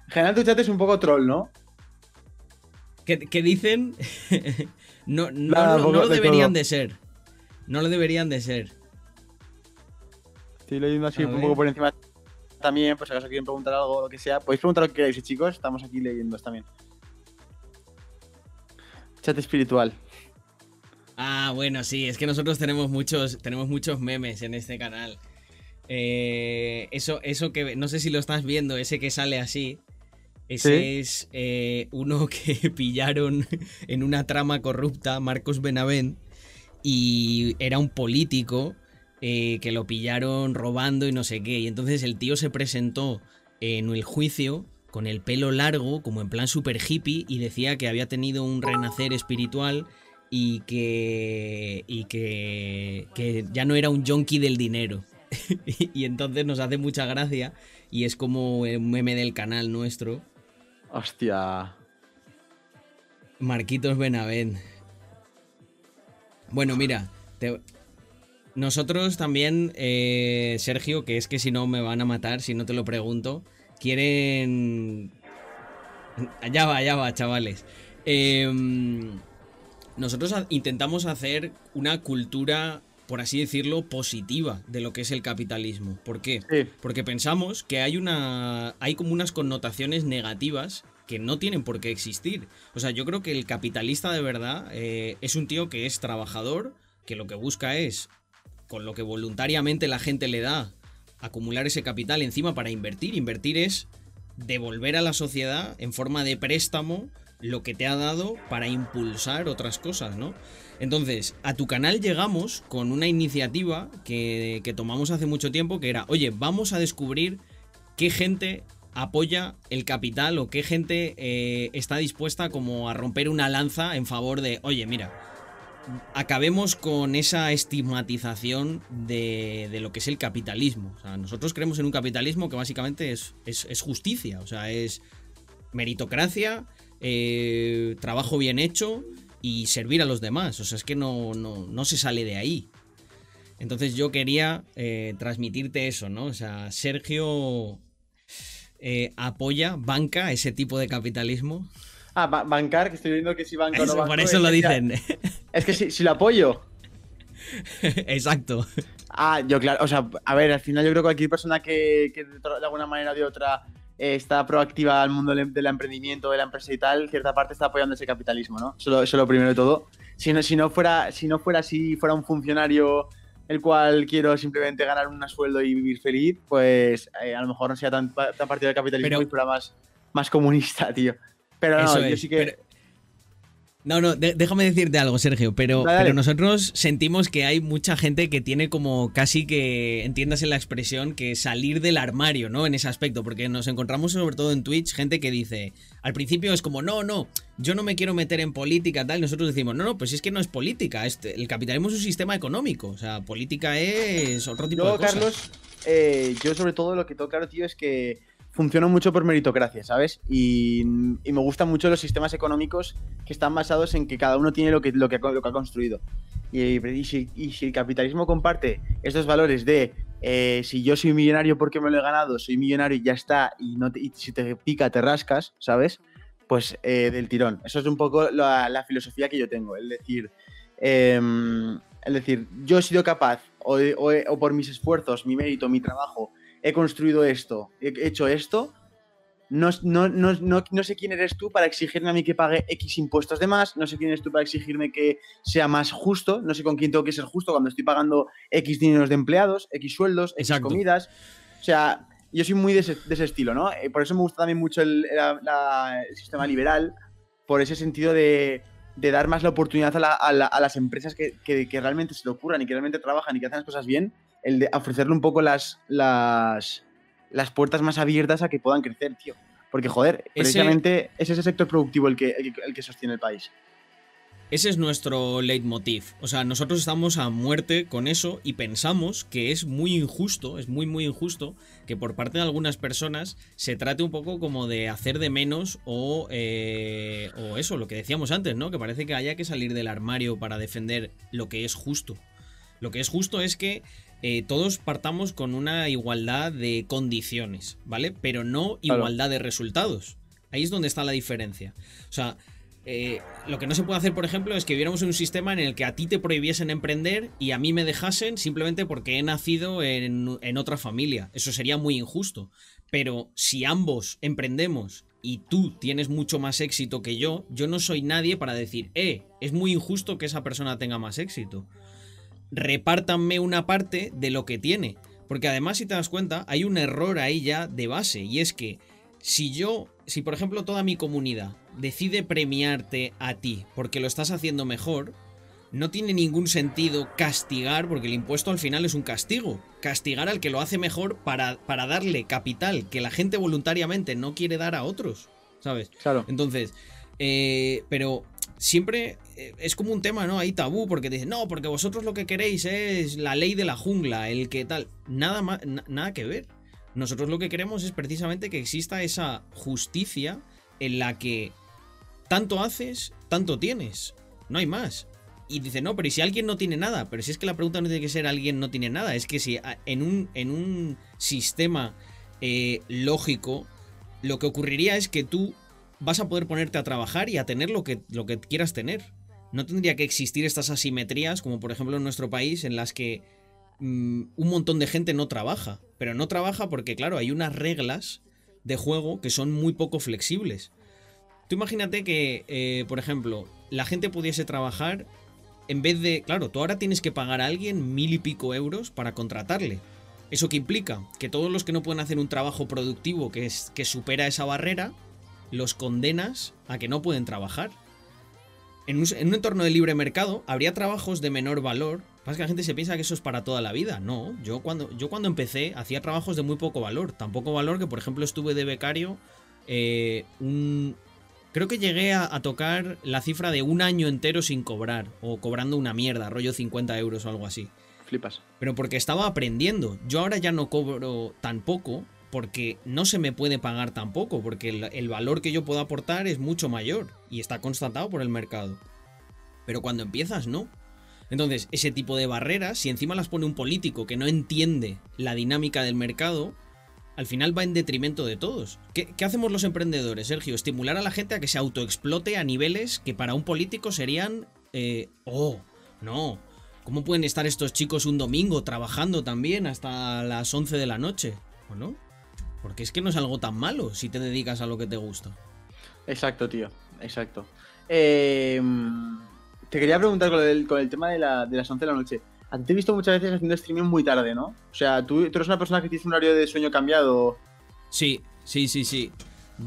general tu chat es un poco troll, ¿no? ¿Qué, dicen? no, no, lo deberían de ser. No lo deberían de ser. Estoy leyendo así un poco por encima también, pues si acaso quieren preguntar algo o lo que sea, podéis preguntar lo que queráis, chicos, estamos aquí leyendo también. Chat espiritual. Ah, bueno, sí, es que nosotros tenemos muchos, tenemos muchos memes en este canal. Eh, eso, eso que no sé si lo estás viendo, ese que sale así. Ese es eh, uno que pillaron en una trama corrupta, Marcos Benavent, y era un político eh, que lo pillaron robando y no sé qué. Y entonces el tío se presentó en el juicio con el pelo largo, como en plan super hippie, y decía que había tenido un renacer espiritual y que, y que, que ya no era un junkie del dinero. y entonces nos hace mucha gracia y es como un meme del canal nuestro. Hostia. Marquitos Benavent. Bueno, mira, nosotros también, eh, Sergio, que es que si no me van a matar, si no te lo pregunto, quieren... Ya va, ya va, chavales. Em, nosotros intentamos hacer una cultura, por así decirlo, positiva de lo que es el capitalismo. ¿Por qué? Porque pensamos que hay una. hay como unas connotaciones negativas que no tienen por qué existir. O sea, yo creo que el capitalista de verdad eh, es un tío que es trabajador, que lo que busca es con lo que voluntariamente la gente le da, acumular ese capital encima para invertir. Invertir es devolver a la sociedad en forma de préstamo lo que te ha dado para impulsar otras cosas, ¿no? Entonces, a tu canal llegamos con una iniciativa que, tomamos hace mucho tiempo, que era, oye, vamos a descubrir qué gente apoya el capital o qué gente eh, está dispuesta como a romper una lanza en favor de, oye, mira, acabemos con esa estigmatización de, lo que es el capitalismo. O sea, nosotros creemos en un capitalismo que básicamente es, justicia, o sea, es meritocracia, eh, trabajo bien hecho y servir a los demás. O sea, es que no, no, se sale de ahí. Entonces yo quería eh, transmitirte eso, ¿no? O sea, Sergio eh, apoya, banca ese tipo de capitalismo. Ah, bancar, que estoy viendo que si banco o no banco. Por eso lo dicen. Es que si, lo apoyo. Exacto. Ah, yo claro, o sea, a ver, al final yo creo que cualquier persona que, de alguna manera o de otra está proactiva al mundo del emprendimiento, de la empresa y tal, cierta parte está apoyando ese capitalismo, ¿no? Eso, es lo primero de todo. Si no, si no fuera, si no fuera así, fuera un funcionario el cual quiero simplemente ganar un sueldo y vivir feliz, pues eh, a lo mejor no sea tan, tan partido del capitalismo y fuera más, más comunista, tío. Pero no, yo sí que. No, no, déjame decirte algo, Sergio, pero, pero nosotros sentimos que hay mucha gente que tiene como casi que, entiendas en la expresión, que salir del armario, ¿no? En ese aspecto, porque nos encontramos sobre todo en Twitch gente que dice, al principio es como, no, no, yo no me quiero meter en política, tal, nosotros decimos, no, no, pues es que no es política, este, el capitalismo es un sistema económico, o sea, política es otro tipo de cosas. Carlos, eh, yo sobre todo lo que tengo claro, tío, es que funciona mucho por meritocracia, ¿sabes? Y, me gustan mucho los sistemas económicos que están basados en que cada uno tiene lo que, lo que, lo que ha construido. Y, si, el capitalismo comparte estos valores de eh, si yo soy millonario porque me lo he ganado, soy millonario y ya está, y, no si te pica te rascas, ¿sabes? Pues eh, del tirón. Eso es un poco la, filosofía que yo tengo. Es decir, em, es decir, yo he sido capaz, o, o por mis esfuerzos, mi mérito, mi trabajo, he construido esto, he hecho esto, no, no, no, no, sé quién eres tú para exigirme a mí que pague X impuestos de más, no sé quién eres tú para exigirme que sea más justo, no sé con quién tengo que ser justo cuando estoy pagando X dineros de empleados, X sueldos, X comidas. O sea, yo soy muy de ese, estilo, ¿no? Eh, por eso me gusta también mucho el, sistema liberal, por ese sentido de, dar más la oportunidad a, las empresas que, que, realmente se lo ocurran y que realmente trabajan y que hacen las cosas bien el de ofrecerle un poco las, las, las puertas más abiertas a que puedan crecer, tío. Porque, joder, precisamente es ese sector productivo el que, el, que sostiene el país. ese es nuestro leitmotiv. O sea, nosotros estamos a muerte con eso y pensamos que es muy injusto, es muy, muy injusto que por parte de algunas personas se trate un poco como de hacer de menos o, eh, o eso, lo que decíamos antes, ¿no? Que parece que haya que salir del armario para defender lo que es justo. Lo que es justo es que eh, todos partamos con una igualdad de condiciones, ¿vale? Pero no igualdad de resultados. Ahí es donde está la diferencia. O sea, eh, lo que no se puede hacer, por ejemplo, es que viéramos un sistema en el que a ti te prohibiesen emprender y a mí me dejasen simplemente porque he nacido en, en otra familia. Eso sería muy injusto. Pero si ambos emprendemos y tú tienes mucho más éxito que yo, yo no soy nadie para decir, eh, es muy injusto que esa persona tenga más éxito. Repártanme una parte de lo que tiene. Porque además, si te das cuenta, hay un error ahí ya de base. Y es que si yo, si por ejemplo toda mi comunidad decide premiarte a ti porque lo estás haciendo mejor, no tiene ningún sentido castigar, porque el impuesto al final es un castigo. Castigar al que lo hace mejor para, para darle capital que la gente voluntariamente no quiere dar a otros. ¿Sabes? Claro. Entonces, eh, pero siempre eh, es como un tema, ¿no? Hay tabú, porque dicen, no, porque vosotros lo que queréis es la ley de la jungla, el que tal. Nada más, nada que ver. Nosotros lo que queremos es precisamente que exista esa justicia en la que tanto haces, tanto tienes. No hay más. Y dice, no, pero ¿y si alguien no tiene nada? Pero si es que la pregunta no tiene que ser alguien no tiene nada. Es que si en un, en un sistema eh, lógico, lo que ocurriría es que tú vas a poder ponerte a trabajar y a tener lo que, lo que quieras tener. No tendría que existir estas asimetrías, como por ejemplo en nuestro país, en las que mm, un montón de gente no trabaja. Pero no trabaja porque, claro, hay unas reglas de juego que son muy poco flexibles. Tú imagínate que, eh, por ejemplo, la gente pudiese trabajar en vez de, claro, tú ahora tienes que pagar a alguien mil y pico euros para contratarle. ¿Eso qué implica? Que todos los que no pueden hacer un trabajo productivo que, es, que supera esa barrera, los condenas a que no pueden trabajar. En un, en un, entorno de libre mercado habría trabajos de menor valor. Pasa que la gente se piensa que eso es para toda la vida. No, yo cuando, yo cuando empecé hacía trabajos de muy poco valor. Tan poco valor que, por ejemplo, estuve de becario eh, un, Creo que llegué a, a, tocar la cifra de un año entero sin cobrar, o cobrando una mierda, rollo 50 euros o algo así. Flipas. Pero porque estaba aprendiendo. Yo ahora ya no cobro tan poco, porque no se me puede pagar tampoco, porque el, valor que yo puedo aportar es mucho mayor, y está constatado por el mercado. Pero cuando empiezas, no. Entonces, ese tipo de barreras, si encima las pone un político que no entiende la dinámica del mercado, al final va en detrimento de todos. ¿Qué, ¿Qué, hacemos los emprendedores, Sergio? Estimular a la gente a que se autoexplote a niveles que para un político serían... Eh, oh, no. ¿Cómo pueden estar estos chicos un domingo trabajando también hasta las 11 de la noche? ¿O no? Porque es que no es algo tan malo si te dedicas a lo que te gusta. Exacto, tío. Exacto. Eh, te quería preguntar con el, con el tema de, la, de las 11 de la noche. A ti te he visto muchas veces haciendo streaming muy tarde, ¿no? O sea, ¿tú, tú eres una persona que tiene un horario de sueño cambiado. Sí, sí, sí, sí.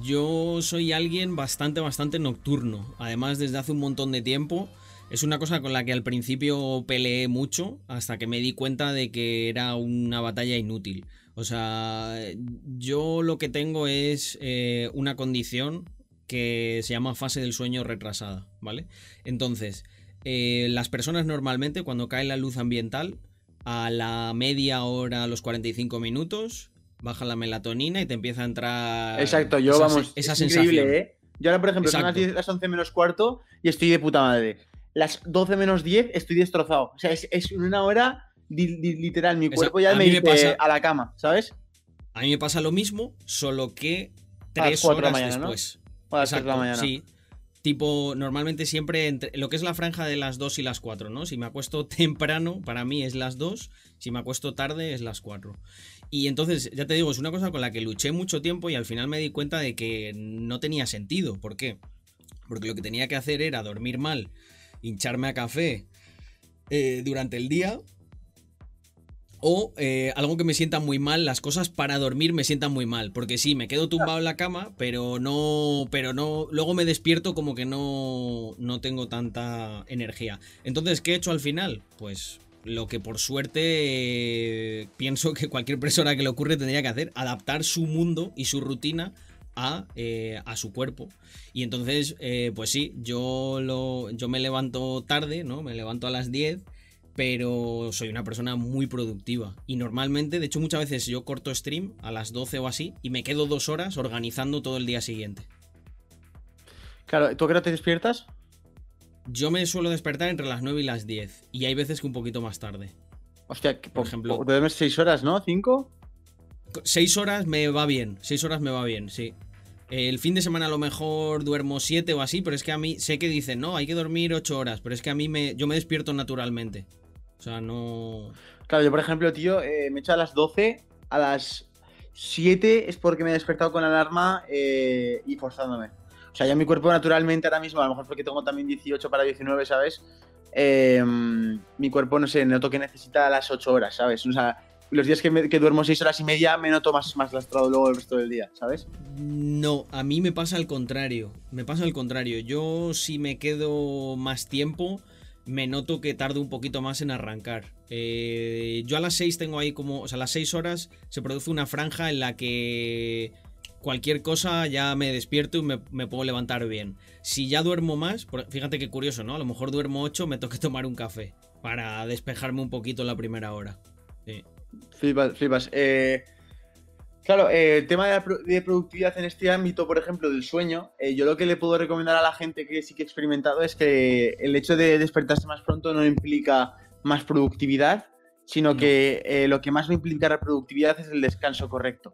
Yo soy alguien bastante, bastante nocturno. Además, desde hace un montón de tiempo. Es una cosa con la que al principio peleé mucho hasta que me di cuenta de que era una batalla inútil. O sea, yo lo que tengo es eh, una condición que se llama fase del sueño retrasada, ¿vale? Entonces, eh, las personas normalmente cuando cae la luz ambiental, a la media hora, a los 45 minutos, baja la melatonina y te empieza a entrar. Exacto, yo esa, vamos. Esa es sensación. increíble, ¿eh? Yo ahora, por ejemplo, Exacto. son las, 10, las 11 menos cuarto y estoy de puta madre. Las 12 menos 10 estoy destrozado. O sea, es, es una hora literal. Mi cuerpo ya me dice pasa, a la cama, ¿sabes? A mí me pasa lo mismo, solo que 3 horas mañana, después. ¿no? A las 4 de la mañana. Sí, tipo, normalmente siempre entre lo que es la franja de las 2 y las 4, ¿no? Si me acuesto temprano, para mí es las 2, si me acuesto tarde es las 4. Y entonces, ya te digo, es una cosa con la que luché mucho tiempo y al final me di cuenta de que no tenía sentido. ¿Por qué? Porque lo que tenía que hacer era dormir mal, hincharme a café eh, durante el día o eh, algo que me sienta muy mal, las cosas para dormir me sientan muy mal. Porque sí, me quedo tumbado en la cama, pero no. Pero no. Luego me despierto como que no. No tengo tanta energía. Entonces, ¿qué he hecho al final? Pues. Lo que por suerte eh, pienso que cualquier persona que le ocurre tendría que hacer, adaptar su mundo y su rutina a, eh, a su cuerpo. Y entonces, pues sí, yo, lo, yo me levanto tarde, ¿no? Me levanto a las 10 pero soy una persona muy productiva. Y normalmente, de hecho muchas veces yo corto stream a las 12 o así y me quedo dos horas organizando todo el día siguiente. Claro, ¿tú a qué hora te despiertas? Yo me suelo despertar entre las 9 y las 10 y hay veces que un poquito más tarde. Hostia, que, por, ejemplo... Duermes 6 horas, ¿no? ¿5? 6 horas me va bien, 6 horas me va bien, sí. El fin de semana a lo mejor duermo 7 o así, pero es que a mí sé que dicen, no, hay que dormir 8 horas, pero es que a mí me, yo me despierto naturalmente. O sea, no. Claro, yo por ejemplo, tío, eh, me he hecho a las 12, a las 7 es porque me he despertado con alarma eh, y forzándome. O sea, ya mi cuerpo naturalmente ahora mismo, a lo mejor porque tengo también 18 para 19, ¿sabes? Em, mi cuerpo, no sé, noto que necesita las 8 horas, ¿sabes? O sea, los días que, duermo 6 horas y media me noto más, más lastrado luego el resto del día, ¿sabes? No, a mí me pasa al contrario. Me pasa al contrario. Yo si me quedo más tiempo me noto que tardo un poquito más en arrancar. Eh, yo a las 6 tengo ahí como, o sea, a las 6 horas se produce una franja en la que cualquier cosa ya me despierto y me, puedo levantar bien. Si ya duermo más, fíjate qué curioso, ¿no? A lo mejor duermo 8, me toca tomar un café para despejarme un poquito la primera hora. Sí. Flipas, flipas. Eh, Claro, eh, el tema de, productividad en este ámbito, por ejemplo, del sueño, eh, yo lo que le puedo recomendar a la gente que sí que he experimentado es que el hecho de despertarse más pronto no implica más productividad, sino que eh, lo que más va a implicar la productividad es el descanso correcto.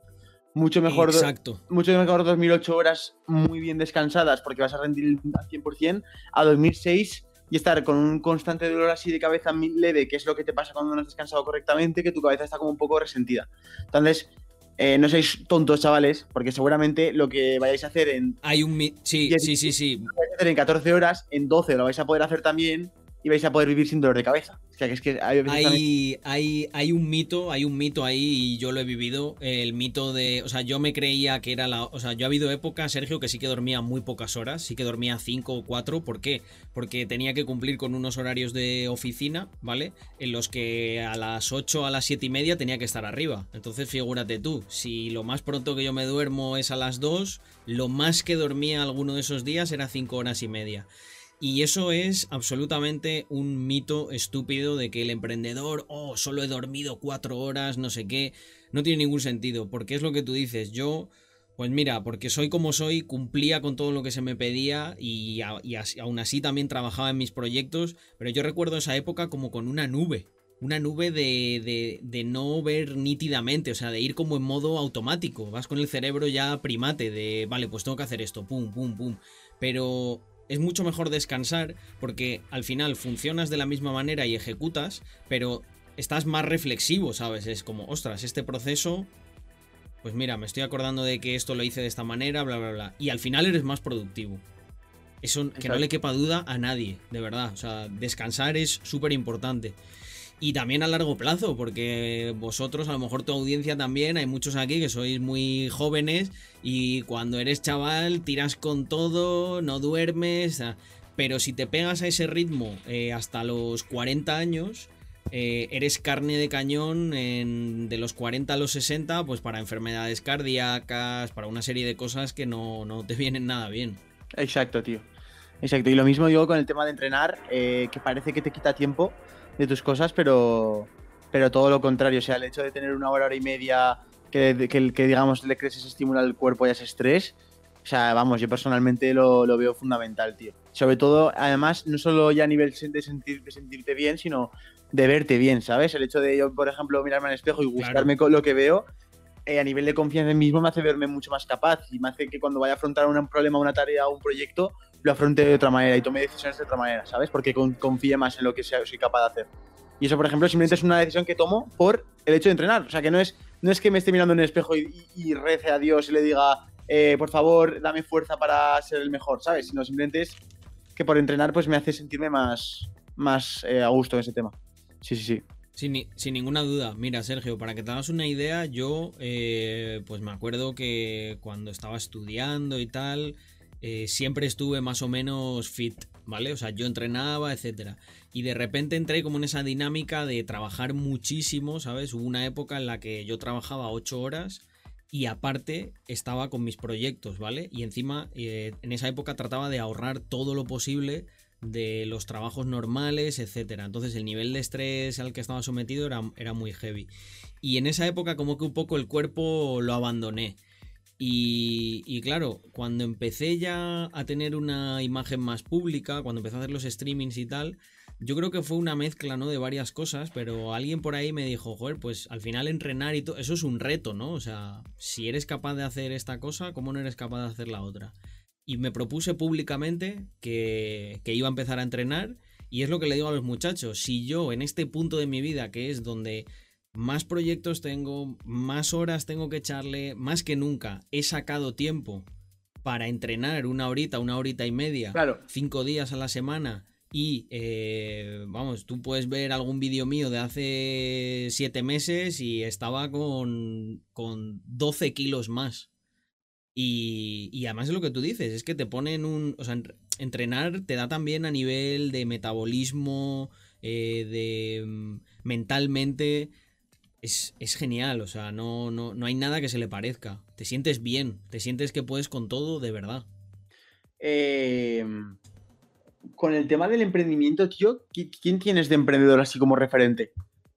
Mucho mejor, Exacto. mucho mejor dormir 8 horas muy bien descansadas porque vas a rendir al 100% a dormir 6 y estar con un constante dolor así de cabeza leve, que es lo que te pasa cuando no has descansado correctamente, que tu cabeza está como un poco resentida. Entonces, eh, no seáis tontos, chavales, porque seguramente lo que vayáis a hacer en. Hay un. Sí, sí, sí, sí. Lo vais a hacer en 14 horas, en 12 lo vais a poder hacer también y vais a poder vivir sin dolor de cabeza. es que hay, hay, hay, un mito, hay un mito ahí y yo lo he vivido, el mito de, o sea, yo me creía que era la, o sea, yo ha habido épocas, Sergio, que sí que dormía muy pocas horas, sí que dormía 5 o 4, ¿por qué? Porque tenía que cumplir con unos horarios de oficina, ¿vale? En los que a las 8, a las 7 y media tenía que estar arriba. Entonces, figúrate tú, si lo más pronto que yo me duermo es a las 2, lo más que dormía alguno de esos días era 5 horas y media. Y eso es absolutamente un mito estúpido de que el emprendedor, oh, solo he dormido cuatro horas, no sé qué, no tiene ningún sentido, porque es lo que tú dices, yo, pues mira, porque soy como soy, cumplía con todo lo que se me pedía y, aún así también trabajaba en mis proyectos, pero yo recuerdo esa época como con una nube, una nube de, de, de, no ver nítidamente, o sea, de ir como en modo automático. Vas con el cerebro ya primate de, vale, pues tengo que hacer esto, pum, pum, pum. Pero es mucho mejor descansar porque al final funcionas de la misma manera y ejecutas, pero estás más reflexivo, ¿sabes? Es como, ostras, este proceso, pues mira, me estoy acordando de que esto lo hice de esta manera, bla, bla, bla. Y al final eres más productivo. Eso que no le quepa duda a nadie, de verdad. O sea, descansar es súper importante y también a largo plazo, porque vosotros, a lo mejor tu audiencia también, hay muchos aquí que sois muy jóvenes y cuando eres chaval tiras con todo, no duermes, pero si te pegas a ese ritmo eh, hasta los 40 años, eh, eres carne de cañón de los 40 a los 60, pues para enfermedades cardíacas, para una serie de cosas que no, te vienen nada bien. Exacto, tío. Exacto. Y lo mismo digo con el tema de entrenar, eh, que parece que te quita tiempo de tus cosas, pero, pero todo lo contrario. O sea, el hecho de tener una hora, hora y media que, que, digamos, le crees ese estímulo al cuerpo y ese estrés, o sea, vamos, yo personalmente lo, lo, veo fundamental, tío. Sobre todo, además, no solo ya a nivel de, sentir, de sentirte bien, sino de verte bien, ¿sabes? El hecho de yo, por ejemplo, mirarme al espejo y gustarme con lo que veo, eh, a nivel de confianza en mí mismo me hace verme mucho más capaz y me hace que cuando vaya a afrontar un problema, una tarea o un proyecto, lo afronte de otra manera y tome decisiones de otra manera, ¿sabes? Porque confíe más en lo que soy capaz de hacer. Y eso, por ejemplo, simplemente es una decisión que tomo por el hecho de entrenar. O sea, que no es, no es que me esté mirando en el espejo y, rece a Dios y le diga, eh, por favor, dame fuerza para ser el mejor, ¿sabes? Sino simplemente es que por entrenar pues me hace sentirme más, más eh, a gusto en ese tema. Sí, sí, sí. Sin, sin, ninguna duda. Mira, Sergio, para que te hagas una idea, yo eh, pues me acuerdo que cuando estaba estudiando y tal, eh, siempre estuve más o menos fit, ¿vale? O sea, yo entrenaba, etcétera. Y de repente entré como en esa dinámica de trabajar muchísimo, ¿sabes? Hubo una época en la que yo trabajaba 8 horas y aparte estaba con mis proyectos, ¿vale? Y encima eh, en esa época trataba de ahorrar todo lo posible de los trabajos normales, etcétera. Entonces el nivel de estrés al que estaba sometido era, era muy heavy. Y en esa época como que un poco el cuerpo lo abandoné. Y, claro, cuando empecé ya a tener una imagen más pública, cuando empecé a hacer los streamings y tal, yo creo que fue una mezcla, ¿no? De varias cosas, pero alguien por ahí me dijo, joder, pues al final entrenar y todo, eso es un reto, ¿no? O sea, si eres capaz de hacer esta cosa, ¿cómo no eres capaz de hacer la otra? Y me propuse públicamente que, que iba a empezar a entrenar y es lo que le digo a los muchachos, si yo en este punto de mi vida, que es donde más proyectos tengo, más horas tengo que echarle, más que nunca he sacado tiempo para entrenar una horita, una horita y media, cinco días a la semana. Y eh, vamos, tú puedes ver algún vídeo mío de hace siete meses y estaba con, con 12 kilos más. Y, y, además es lo que tú dices, es que te ponen un... O sea, entrenar te da también a nivel de metabolismo, eh, de mm, mentalmente, es, genial, o sea, no, no, no hay nada que se le parezca. Te sientes bien, te sientes que puedes con todo de verdad. Em, con el tema del emprendimiento, tío, ¿quién tienes de emprendedor así como referente?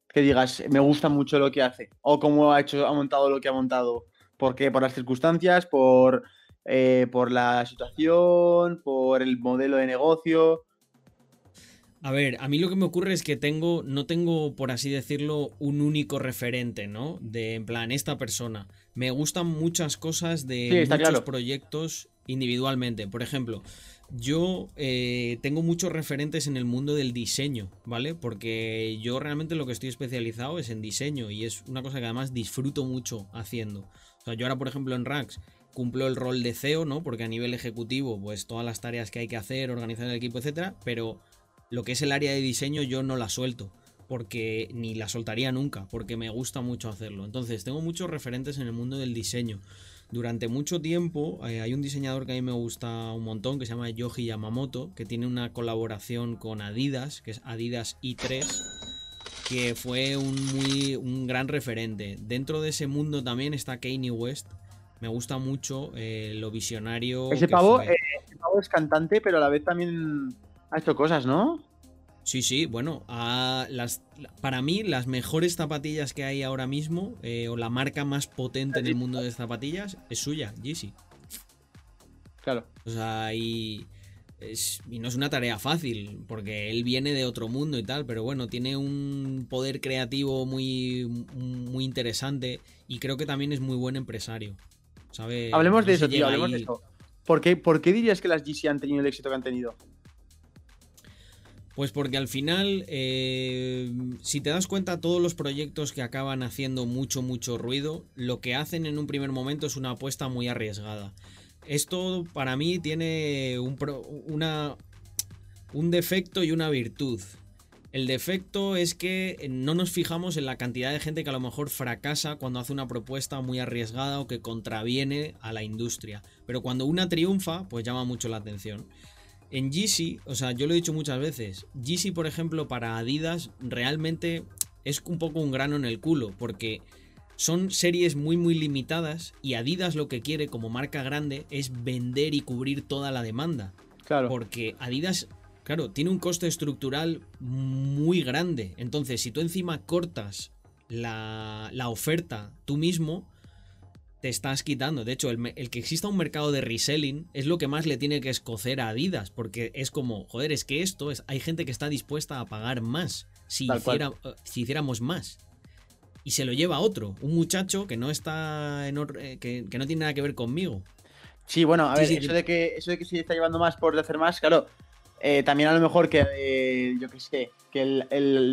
Que digas, me gusta mucho lo que hace. O cómo ha hecho, ha montado lo que ha montado. ¿Por qué? ¿Por las circunstancias? ¿Por, eh, por la situación? ¿Por el modelo de negocio? A ver, a mí lo que me ocurre es que tengo, no tengo, por así decirlo, un único referente, ¿no? De, en plan, esta persona. Me gustan muchas cosas de muchos proyectos individualmente. Por ejemplo, yo eh, tengo muchos referentes en el mundo del diseño, ¿vale? Porque yo realmente lo que estoy especializado es en diseño y es una cosa que además disfruto mucho haciendo. O sea, yo ahora, por ejemplo, en Rax cumplo el rol de CEO, ¿no? Porque a nivel ejecutivo, pues todas las tareas que hay que hacer, organizar el equipo, etcétera, pero lo que es el área de diseño yo no la suelto, porque ni la soltaría nunca, porque me gusta mucho hacerlo. Entonces, tengo muchos referentes en el mundo del diseño. Durante mucho tiempo eh, hay un diseñador que a mí me gusta un montón, que se llama Yoji Yamamoto, que tiene una colaboración con Adidas, que es Adidas i3, que fue un, muy, un gran referente. Dentro de ese mundo también está Kanye West. Me gusta mucho eh, lo visionario. Ese pavo, eh, ese pavo es cantante, pero a la vez también ha hecho cosas, ¿no? Sí, sí, bueno, las, para mí las mejores zapatillas que hay ahora mismo, eh, o la marca más potente en el mundo de zapatillas, es suya, Yeezy. Claro. O sea, y, y no es una tarea fácil, porque él viene de otro mundo y tal, pero bueno, tiene un poder creativo muy, muy interesante y creo que también es muy buen empresario. ¿sabe? Hablemos de eso, tío, hablemos de eso. ¿Por qué, ¿Por qué dirías que las Yeezy han tenido el éxito que han tenido? Pues porque al final, eh, si te das cuenta, todos los proyectos que acaban haciendo mucho, mucho ruido, lo que hacen en un primer momento es una apuesta muy arriesgada. Esto para mí tiene un, una, un defecto y una virtud. El defecto es que no nos fijamos en la cantidad de gente que a lo mejor fracasa cuando hace una propuesta muy arriesgada o que contraviene a la industria. Pero cuando una triunfa, pues llama mucho la atención. En Yeezy, o sea, yo lo he dicho muchas veces, Yeezy, por ejemplo, para Adidas realmente es un poco un grano en el culo, porque son series muy muy limitadas y Adidas lo que quiere como marca grande es vender y cubrir toda la demanda. Claro. Porque Adidas, claro, tiene un coste estructural muy grande. Entonces, si tú encima cortas la, la oferta tú mismo, te estás quitando. De hecho, el, que exista un mercado de reselling es lo que más le tiene que escocer a Adidas, porque es como, joder, es que esto es, hay gente que está dispuesta a pagar más si, hiciera, eh, si hiciéramos más. Y se lo lleva a otro, un muchacho que no está en eh, que, no tiene nada que ver conmigo. Sí, bueno, a ver, eso, De que, eso de que se está llevando más por hacer más, claro, eh, también a lo mejor que, yo qué sé, que el,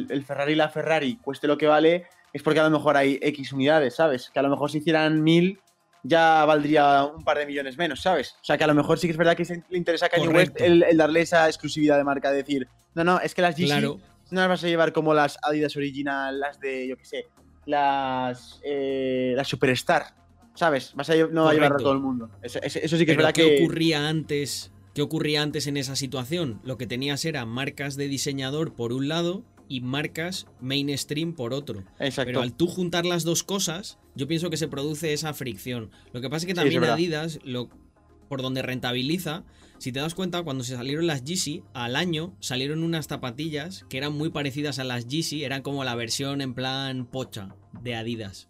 el Ferrari y la Ferrari cueste lo que vale, es porque a lo mejor hay X unidades, ¿sabes? Que a lo mejor si hicieran mil ya valdría un par de millones menos, ¿sabes? O sea que a lo mejor sí que es verdad que le interesa a Kanye West el, darle esa exclusividad de marca, de decir, no, no, es que las Yeezy no las vas a llevar como las Adidas original, las de, yo qué sé, las, eh, las Superstar, ¿sabes? Vas a, no va a llevar a todo el mundo. Eso, sí que es verdad ¿qué ocurría antes? ¿Qué ocurría antes en esa situación? Lo que tenías era marcas de diseñador por un lado y marcas mainstream por otro. Exacto. Pero al tú juntar las dos cosas, yo pienso que se produce esa fricción. Lo que pasa es que también Adidas, lo, por donde rentabiliza, si te das cuenta, cuando se salieron las Yeezy, al año salieron unas zapatillas que eran muy parecidas a las Yeezy, eran como la versión en plan pocha de Adidas.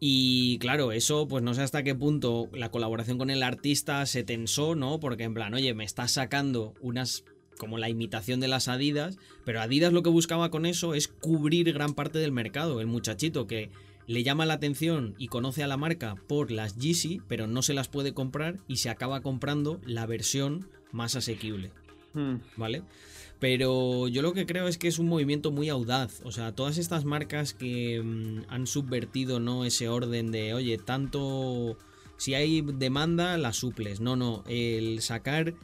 Y claro, eso pues no sé hasta qué punto la colaboración con el artista se tensó, ¿no? Porque en plan, oye, me estás sacando unas como la imitación de las Adidas, pero Adidas lo que buscaba con eso es cubrir gran parte del mercado. El muchachito que le llama la atención y conoce a la marca por las Yeezy, pero no se las puede comprar y se acaba comprando la versión más asequible. Hmm. ¿Vale? Pero yo lo que creo es que es un movimiento muy audaz. O sea, todas estas marcas que mm, han subvertido ¿no? ese orden de, oye, tanto... Si hay demanda, la suples. No, no. El sacar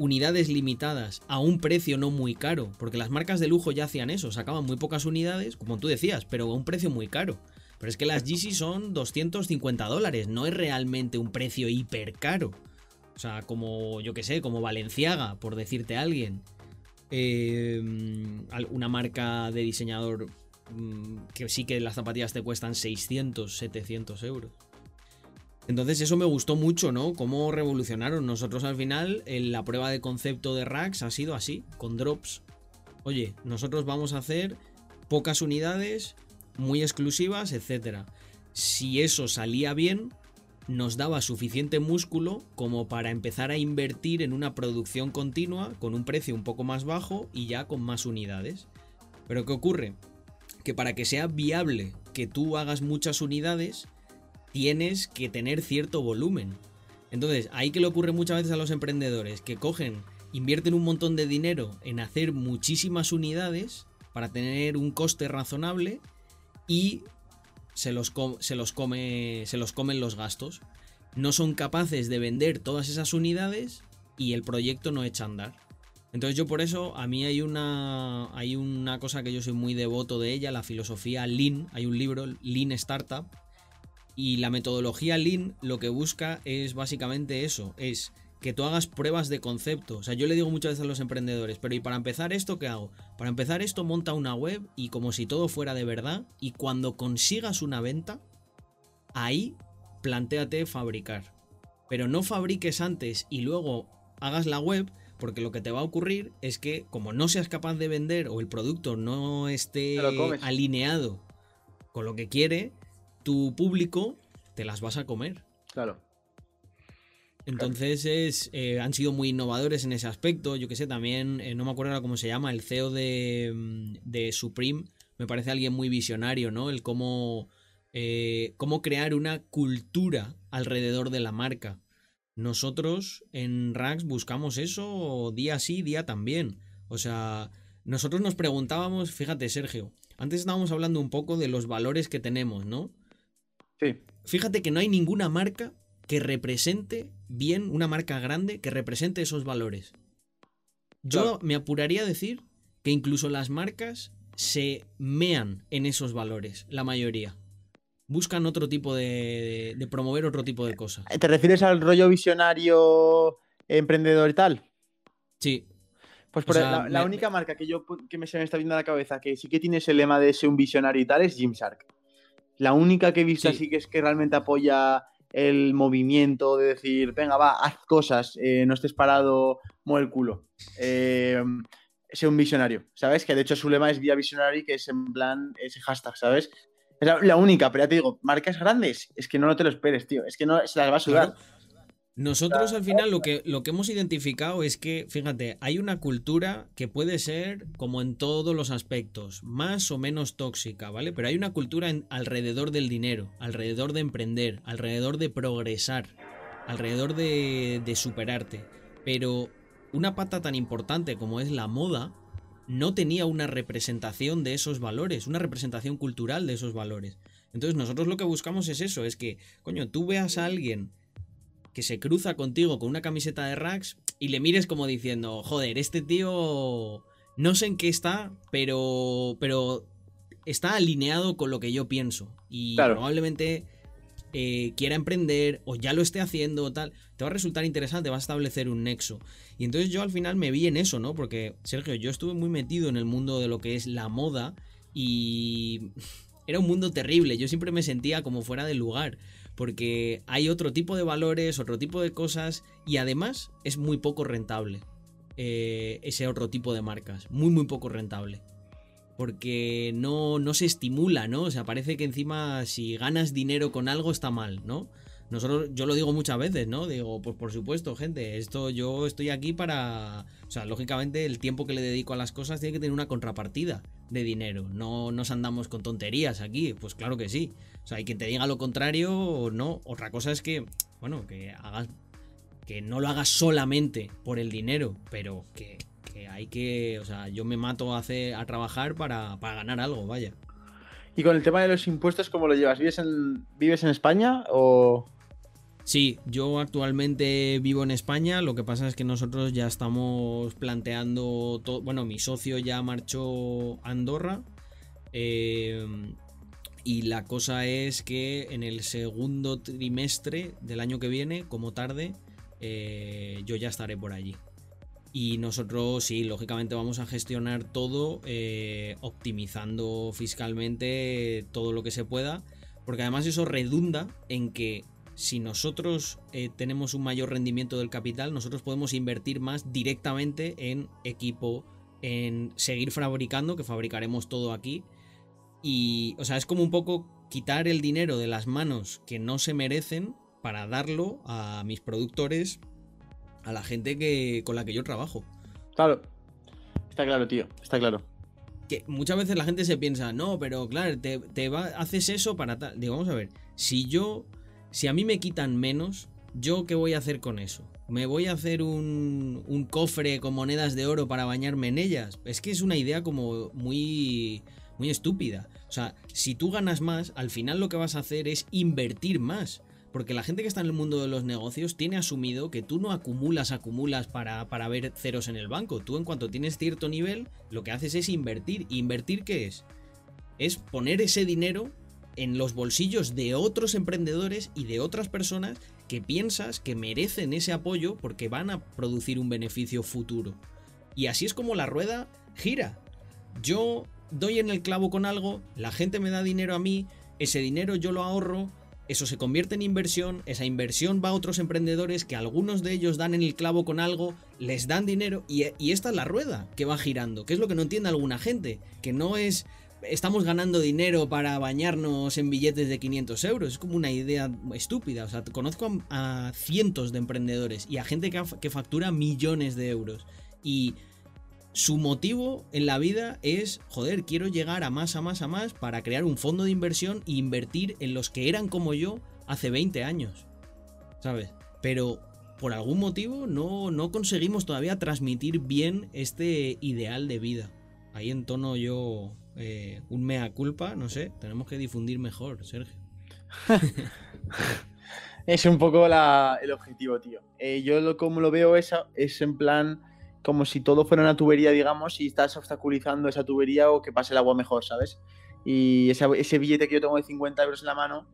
unidades limitadas a un precio no muy caro. Porque las marcas de lujo ya hacían eso. Sacaban muy pocas unidades, como tú decías, pero a un precio muy caro. Pero es que las Yeezy son 250 dólares. No es realmente un precio hiper caro. O sea, como, yo que sé, como Valenciaga, por decirte a alguien. Eh, una marca de diseñador mm, que sí que las zapatillas te cuestan 600, 700 euros. Entonces eso me gustó mucho, ¿no? Cómo revolucionaron. Nosotros al final, en la prueba de concepto de racks ha sido así, con drops. Oye, nosotros vamos a hacer pocas unidades, muy exclusivas, etc. Si eso salía bien, nos daba suficiente músculo como para empezar a invertir en una producción continua con un precio un poco más bajo y ya con más unidades. Pero ¿qué ocurre? Que para que sea viable que tú hagas muchas unidades, tienes que tener cierto volumen. Entonces, ahí que le ocurre muchas veces a los emprendedores, que cogen, invierten un montón de dinero en hacer muchísimas unidades para tener un coste razonable y se los, se los, come, se los comen los gastos. No son capaces de vender todas esas unidades y el proyecto no echa a andar. Entonces yo por eso, a mí hay una, hay una cosa que yo soy muy devoto de ella, la filosofía Lean. Hay un libro, Lean Startup. Y la metodología Lean lo que busca es básicamente eso, es que tú hagas pruebas de concepto. O sea, yo le digo muchas veces a los emprendedores, pero ¿y para empezar esto qué hago? Para empezar esto monta una web y como si todo fuera de verdad y cuando consigas una venta, ahí planteate fabricar. Pero no fabriques antes y luego hagas la web porque lo que te va a ocurrir es que como no seas capaz de vender o el producto no esté alineado con lo que quiere, tu público te las vas a comer. Claro. Entonces es, eh, han sido muy innovadores en ese aspecto. Yo que sé, también, eh, no me acuerdo ahora cómo se llama, el CEO de, mm, de Supreme, me parece alguien muy visionario, ¿no? El cómo, eh, cómo crear una cultura alrededor de la marca. Nosotros en Rax buscamos eso día sí, día también. O sea, nosotros nos preguntábamos, fíjate Sergio, antes estábamos hablando un poco de los valores que tenemos, ¿no? Sí. Fíjate que no hay ninguna marca que represente bien una marca grande que represente esos valores. Yo me apuraría a decir que incluso las marcas se mean en esos valores, la mayoría. Buscan otro tipo de, de promover otro tipo de cosas. ¿Te refieres al rollo visionario emprendedor y tal? Sí. Pues por la, única marca que yo que me se me está viendo a la cabeza que sí que tiene ese lema de ser un visionario y tal es Gymshark. La única que he visto así que es que realmente apoya el movimiento de decir, venga, va, haz cosas, eh, no estés parado, mueve el culo. Eh, un visionario, ¿sabes? Que de hecho su lema es Vía Visionary, que es en plan ese hashtag, ¿sabes? Es la, única, pero ya te digo, marcas grandes, es que no, te lo esperes, tío, es que no se las va a sudar. Nosotros al final lo que, lo que hemos identificado es que, fíjate, hay una cultura que puede ser, como en todos los aspectos, más o menos tóxica, ¿vale? Pero hay una cultura alrededor del dinero, alrededor de emprender, alrededor de progresar, alrededor de, de superarte. Pero una pata tan importante como es la moda, no tenía una representación de esos valores, una representación cultural de esos valores. Entonces nosotros lo que buscamos es eso, es que, coño, tú veas a alguien que se cruza contigo con una camiseta de Rax y le mires como diciendo, joder, este tío no sé en qué está, pero, pero está alineado con lo que yo pienso. Y probablemente eh, quiera emprender o ya lo esté haciendo o tal, te va a resultar interesante, va a establecer un nexo. Y entonces yo al final me vi en eso, ¿no? Porque, Sergio, yo estuve muy metido en el mundo de lo que es la moda y era un mundo terrible, yo siempre me sentía como fuera del lugar, porque hay otro tipo de valores, otro tipo de cosas y además es muy poco rentable eh, ese otro tipo de marcas, muy muy poco rentable porque no, no se estimula, ¿no? O sea, parece que encima si ganas dinero con algo está mal, ¿no? Nosotros, yo lo digo muchas veces, ¿no? Digo, pues por supuesto, gente, esto yo estoy aquí para. O sea, lógicamente el tiempo que le dedico a las cosas tiene que tener una contrapartida de dinero. No nos andamos con tonterías aquí. Pues claro que sí. O sea, hay quien te diga lo contrario o no. Otra cosa es que, bueno, que hagas. Que no lo hagas solamente por el dinero, pero que hay que, o sea, yo me mato a, hacer, a trabajar para, ganar algo, vaya. ¿Y con el tema de los impuestos, cómo lo llevas? ¿Vives en, ¿vives en España o...? Sí, yo actualmente vivo en España, lo que pasa es que nosotros ya estamos planteando todo, bueno, mi socio ya marchó a Andorra eh, y la cosa es que en el segundo trimestre del año que viene, como tarde, eh, yo ya estaré por allí. Y nosotros, sí, lógicamente vamos a gestionar todo eh, optimizando fiscalmente todo lo que se pueda, porque además eso redunda en que si nosotros eh, tenemos un mayor rendimiento del capital, nosotros podemos invertir más directamente en equipo, en seguir fabricando, que fabricaremos todo aquí. Y, o sea, es como un poco quitar el dinero de las manos que no se merecen para darlo a mis productores a la gente que, con la que yo trabajo. Claro. Está claro, tío. Está claro. Que muchas veces la gente se piensa, no, pero claro, te, te va, haces eso para tal. Digo, vamos a ver, si yo, si a mí me quitan menos, ¿yo qué voy a hacer con eso? ¿Me voy a hacer un, un cofre con monedas de oro para bañarme en ellas? Es que es una idea como muy, muy estúpida. O sea, si tú ganas más, al final lo que vas a hacer es invertir más. Porque la gente que está en el mundo de los negocios tiene asumido que tú no acumulas, acumulas para, para ver ceros en el banco. Tú en cuanto tienes cierto nivel, lo que haces es invertir. invertir qué es? Es poner ese dinero en los bolsillos de otros emprendedores y de otras personas que piensas que merecen ese apoyo porque van a producir un beneficio futuro. Y así es como la rueda gira. Yo doy en el clavo con algo, la gente me da dinero a mí, ese dinero yo lo ahorro, eso se convierte en inversión, esa inversión va a otros emprendedores que algunos de ellos dan en el clavo con algo, les dan dinero y, esta es la rueda que va girando, que es lo que no entiende alguna gente, que no es estamos ganando dinero para bañarnos en billetes de 500 euros. Es como una idea estúpida. O sea, conozco a, cientos de emprendedores y a gente que, factura millones de euros. Y su motivo en la vida es, joder, quiero llegar a más, a más, a más para crear un fondo de inversión e invertir en los que eran como yo hace 20 años. ¿Sabes? Pero por algún motivo no, no conseguimos todavía transmitir bien este ideal de vida. Ahí en tono yo eh, un mea culpa, no sé, tenemos que difundir mejor, Sergio. es un poco el objetivo, tío. Eh, yo lo, como lo veo es, es en plan como si todo fuera una tubería, digamos, y estás obstaculizando esa tubería o que pase el agua mejor, ¿sabes? Y ese, billete que yo tengo de 50 euros en la mano,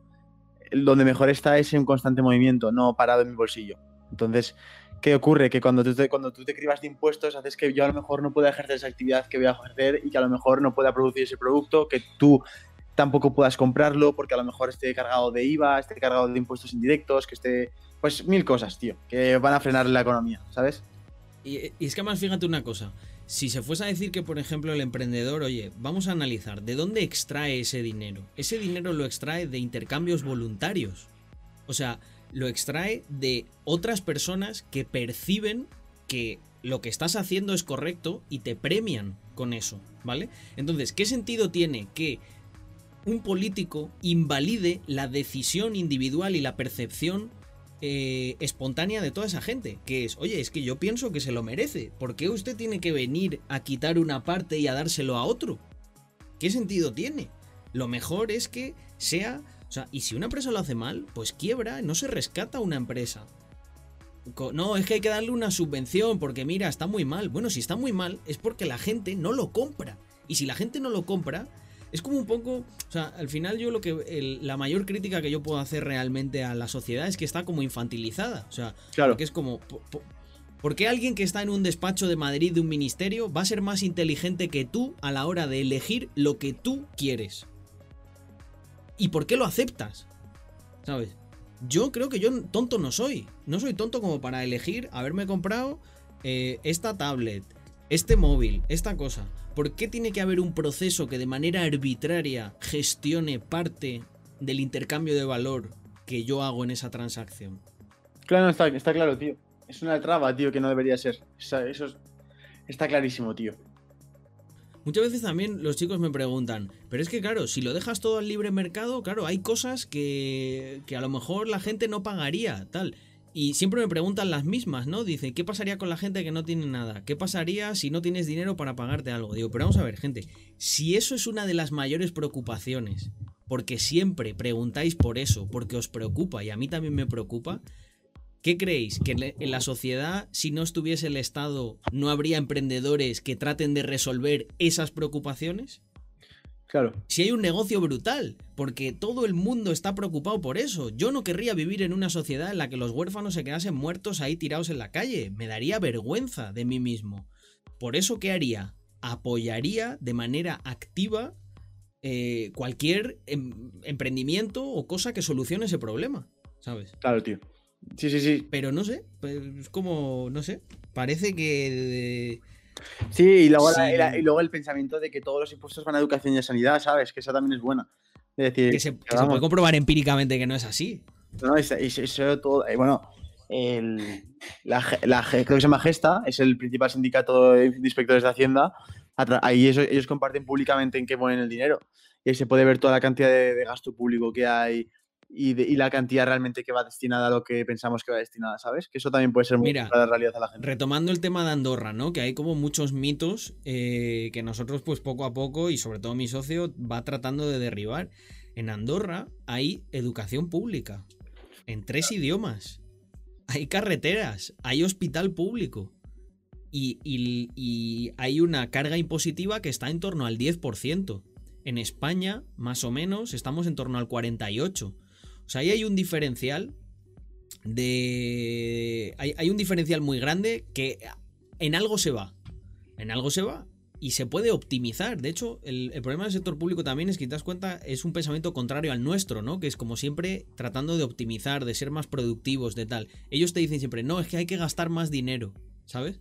donde mejor está es en constante movimiento, no parado en mi bolsillo. Entonces, ¿qué ocurre? Que cuando tú te, cuando tú te cribas de impuestos, haces que yo a lo mejor no pueda ejercer esa actividad que voy a ejercer y que a lo mejor no pueda producir ese producto, que tú tampoco puedas comprarlo porque a lo mejor esté cargado de IVA, esté cargado de impuestos indirectos, que esté... Pues mil cosas, tío, que van a frenar la economía, ¿sabes? Y, es que además fíjate una cosa, si se fuese a decir que, por ejemplo, el emprendedor, oye, vamos a analizar, ¿de dónde extrae ese dinero? Ese dinero lo extrae de intercambios voluntarios. O sea, lo extrae de otras personas que perciben que lo que estás haciendo es correcto y te premian con eso, ¿vale? Entonces, ¿qué sentido tiene que un político invalide la decisión individual y la percepción eh, espontánea de toda esa gente, que es, oye, es que yo pienso que se lo merece, ¿por qué usted tiene que venir a quitar una parte y a dárselo a otro? ¿Qué sentido tiene? Lo mejor es que sea, o sea, y si una empresa lo hace mal, pues quiebra, no se rescata una empresa. No, es que hay que darle una subvención porque mira, está muy mal. Bueno, si está muy mal es porque la gente no lo compra. Y si la gente no lo compra, Es como un poco, o sea, al final yo lo que, la mayor crítica que yo puedo hacer realmente a la sociedad es que está como infantilizada. O sea, Claro. porque es como, po- po- ¿por qué alguien que está en un despacho de Madrid de un ministerio va a ser más inteligente que tú a la hora de elegir lo que tú quieres? ¿Y por qué lo aceptas? ¿Sabes? Yo creo que yo tonto no soy. No soy tonto como para elegir haberme comprado eh, esta tablet, este móvil, esta cosa. ¿Por qué tiene que haber un proceso que de manera arbitraria gestione parte del intercambio de valor que yo hago en esa transacción? Claro, está, está claro, tío. Es una traba, tío, que no debería ser. Eso es- está clarísimo, tío. Muchas veces también los chicos me preguntan, pero es que claro, si lo dejas todo al libre mercado, claro, hay cosas que, que a lo mejor la gente no pagaría, tal. Y siempre me preguntan las mismas, ¿no? Dice, ¿qué pasaría con la gente que no tiene nada? ¿Qué pasaría si no tienes dinero para pagarte algo? Digo, pero vamos a ver, gente, si eso es una de las mayores preocupaciones, porque siempre preguntáis por eso, porque os preocupa y a mí también me preocupa, ¿Qué creéis? ¿Que en la sociedad, si no estuviese el Estado, no habría emprendedores que traten de resolver esas preocupaciones? Claro. Si hay un negocio brutal, porque todo el mundo está preocupado por eso. Yo no querría vivir en una sociedad en la que los huérfanos se quedasen muertos ahí tirados en la calle. Me daría vergüenza de mí mismo. Por eso, ¿qué haría? Apoyaría de manera activa eh, cualquier em- emprendimiento o cosa que solucione ese problema, ¿sabes? Claro, tío. Sí, sí, sí. Pero no sé, pues, es como, no sé, parece que... Sí, y luego, Sí. la- y luego el pensamiento de que todos los impuestos van a educación y a sanidad, ¿sabes? Que esa también es buena. Es decir, que se, que se puede comprobar empíricamente que no es así. no, es- es- eso todo. eh, bueno, el, la, la creo que se llama Gesta, es el principal sindicato de inspectores de Hacienda. Ahí eso- ellos comparten públicamente en qué ponen el dinero. Y ahí se puede ver toda la cantidad de, de gasto público que hay y, de- y la cantidad realmente que va destinada a lo que pensamos que va destinada, ¿sabes? Que eso también puede ser muy Mira, para la realidad a la gente. Retomando el tema de Andorra, ¿no? Que hay como muchos mitos eh, que nosotros, pues poco a poco, y sobre todo mi socio, va tratando de derribar. En Andorra hay educación pública, en tres idiomas. Hay carreteras, hay hospital público. Y, y- y hay una carga impositiva que está en torno al 10%. En España, más o menos, estamos en torno al 48%. O sea, ahí hay un diferencial de... Hay, un diferencial muy grande que en algo se va. En algo se va. Y se puede optimizar. De hecho, el, problema del sector público también es que te das cuenta, es un pensamiento contrario al nuestro, ¿no? Que es como siempre tratando de optimizar, de ser más productivos, de tal. Ellos te dicen siempre, no, es que hay que gastar más dinero, ¿sabes?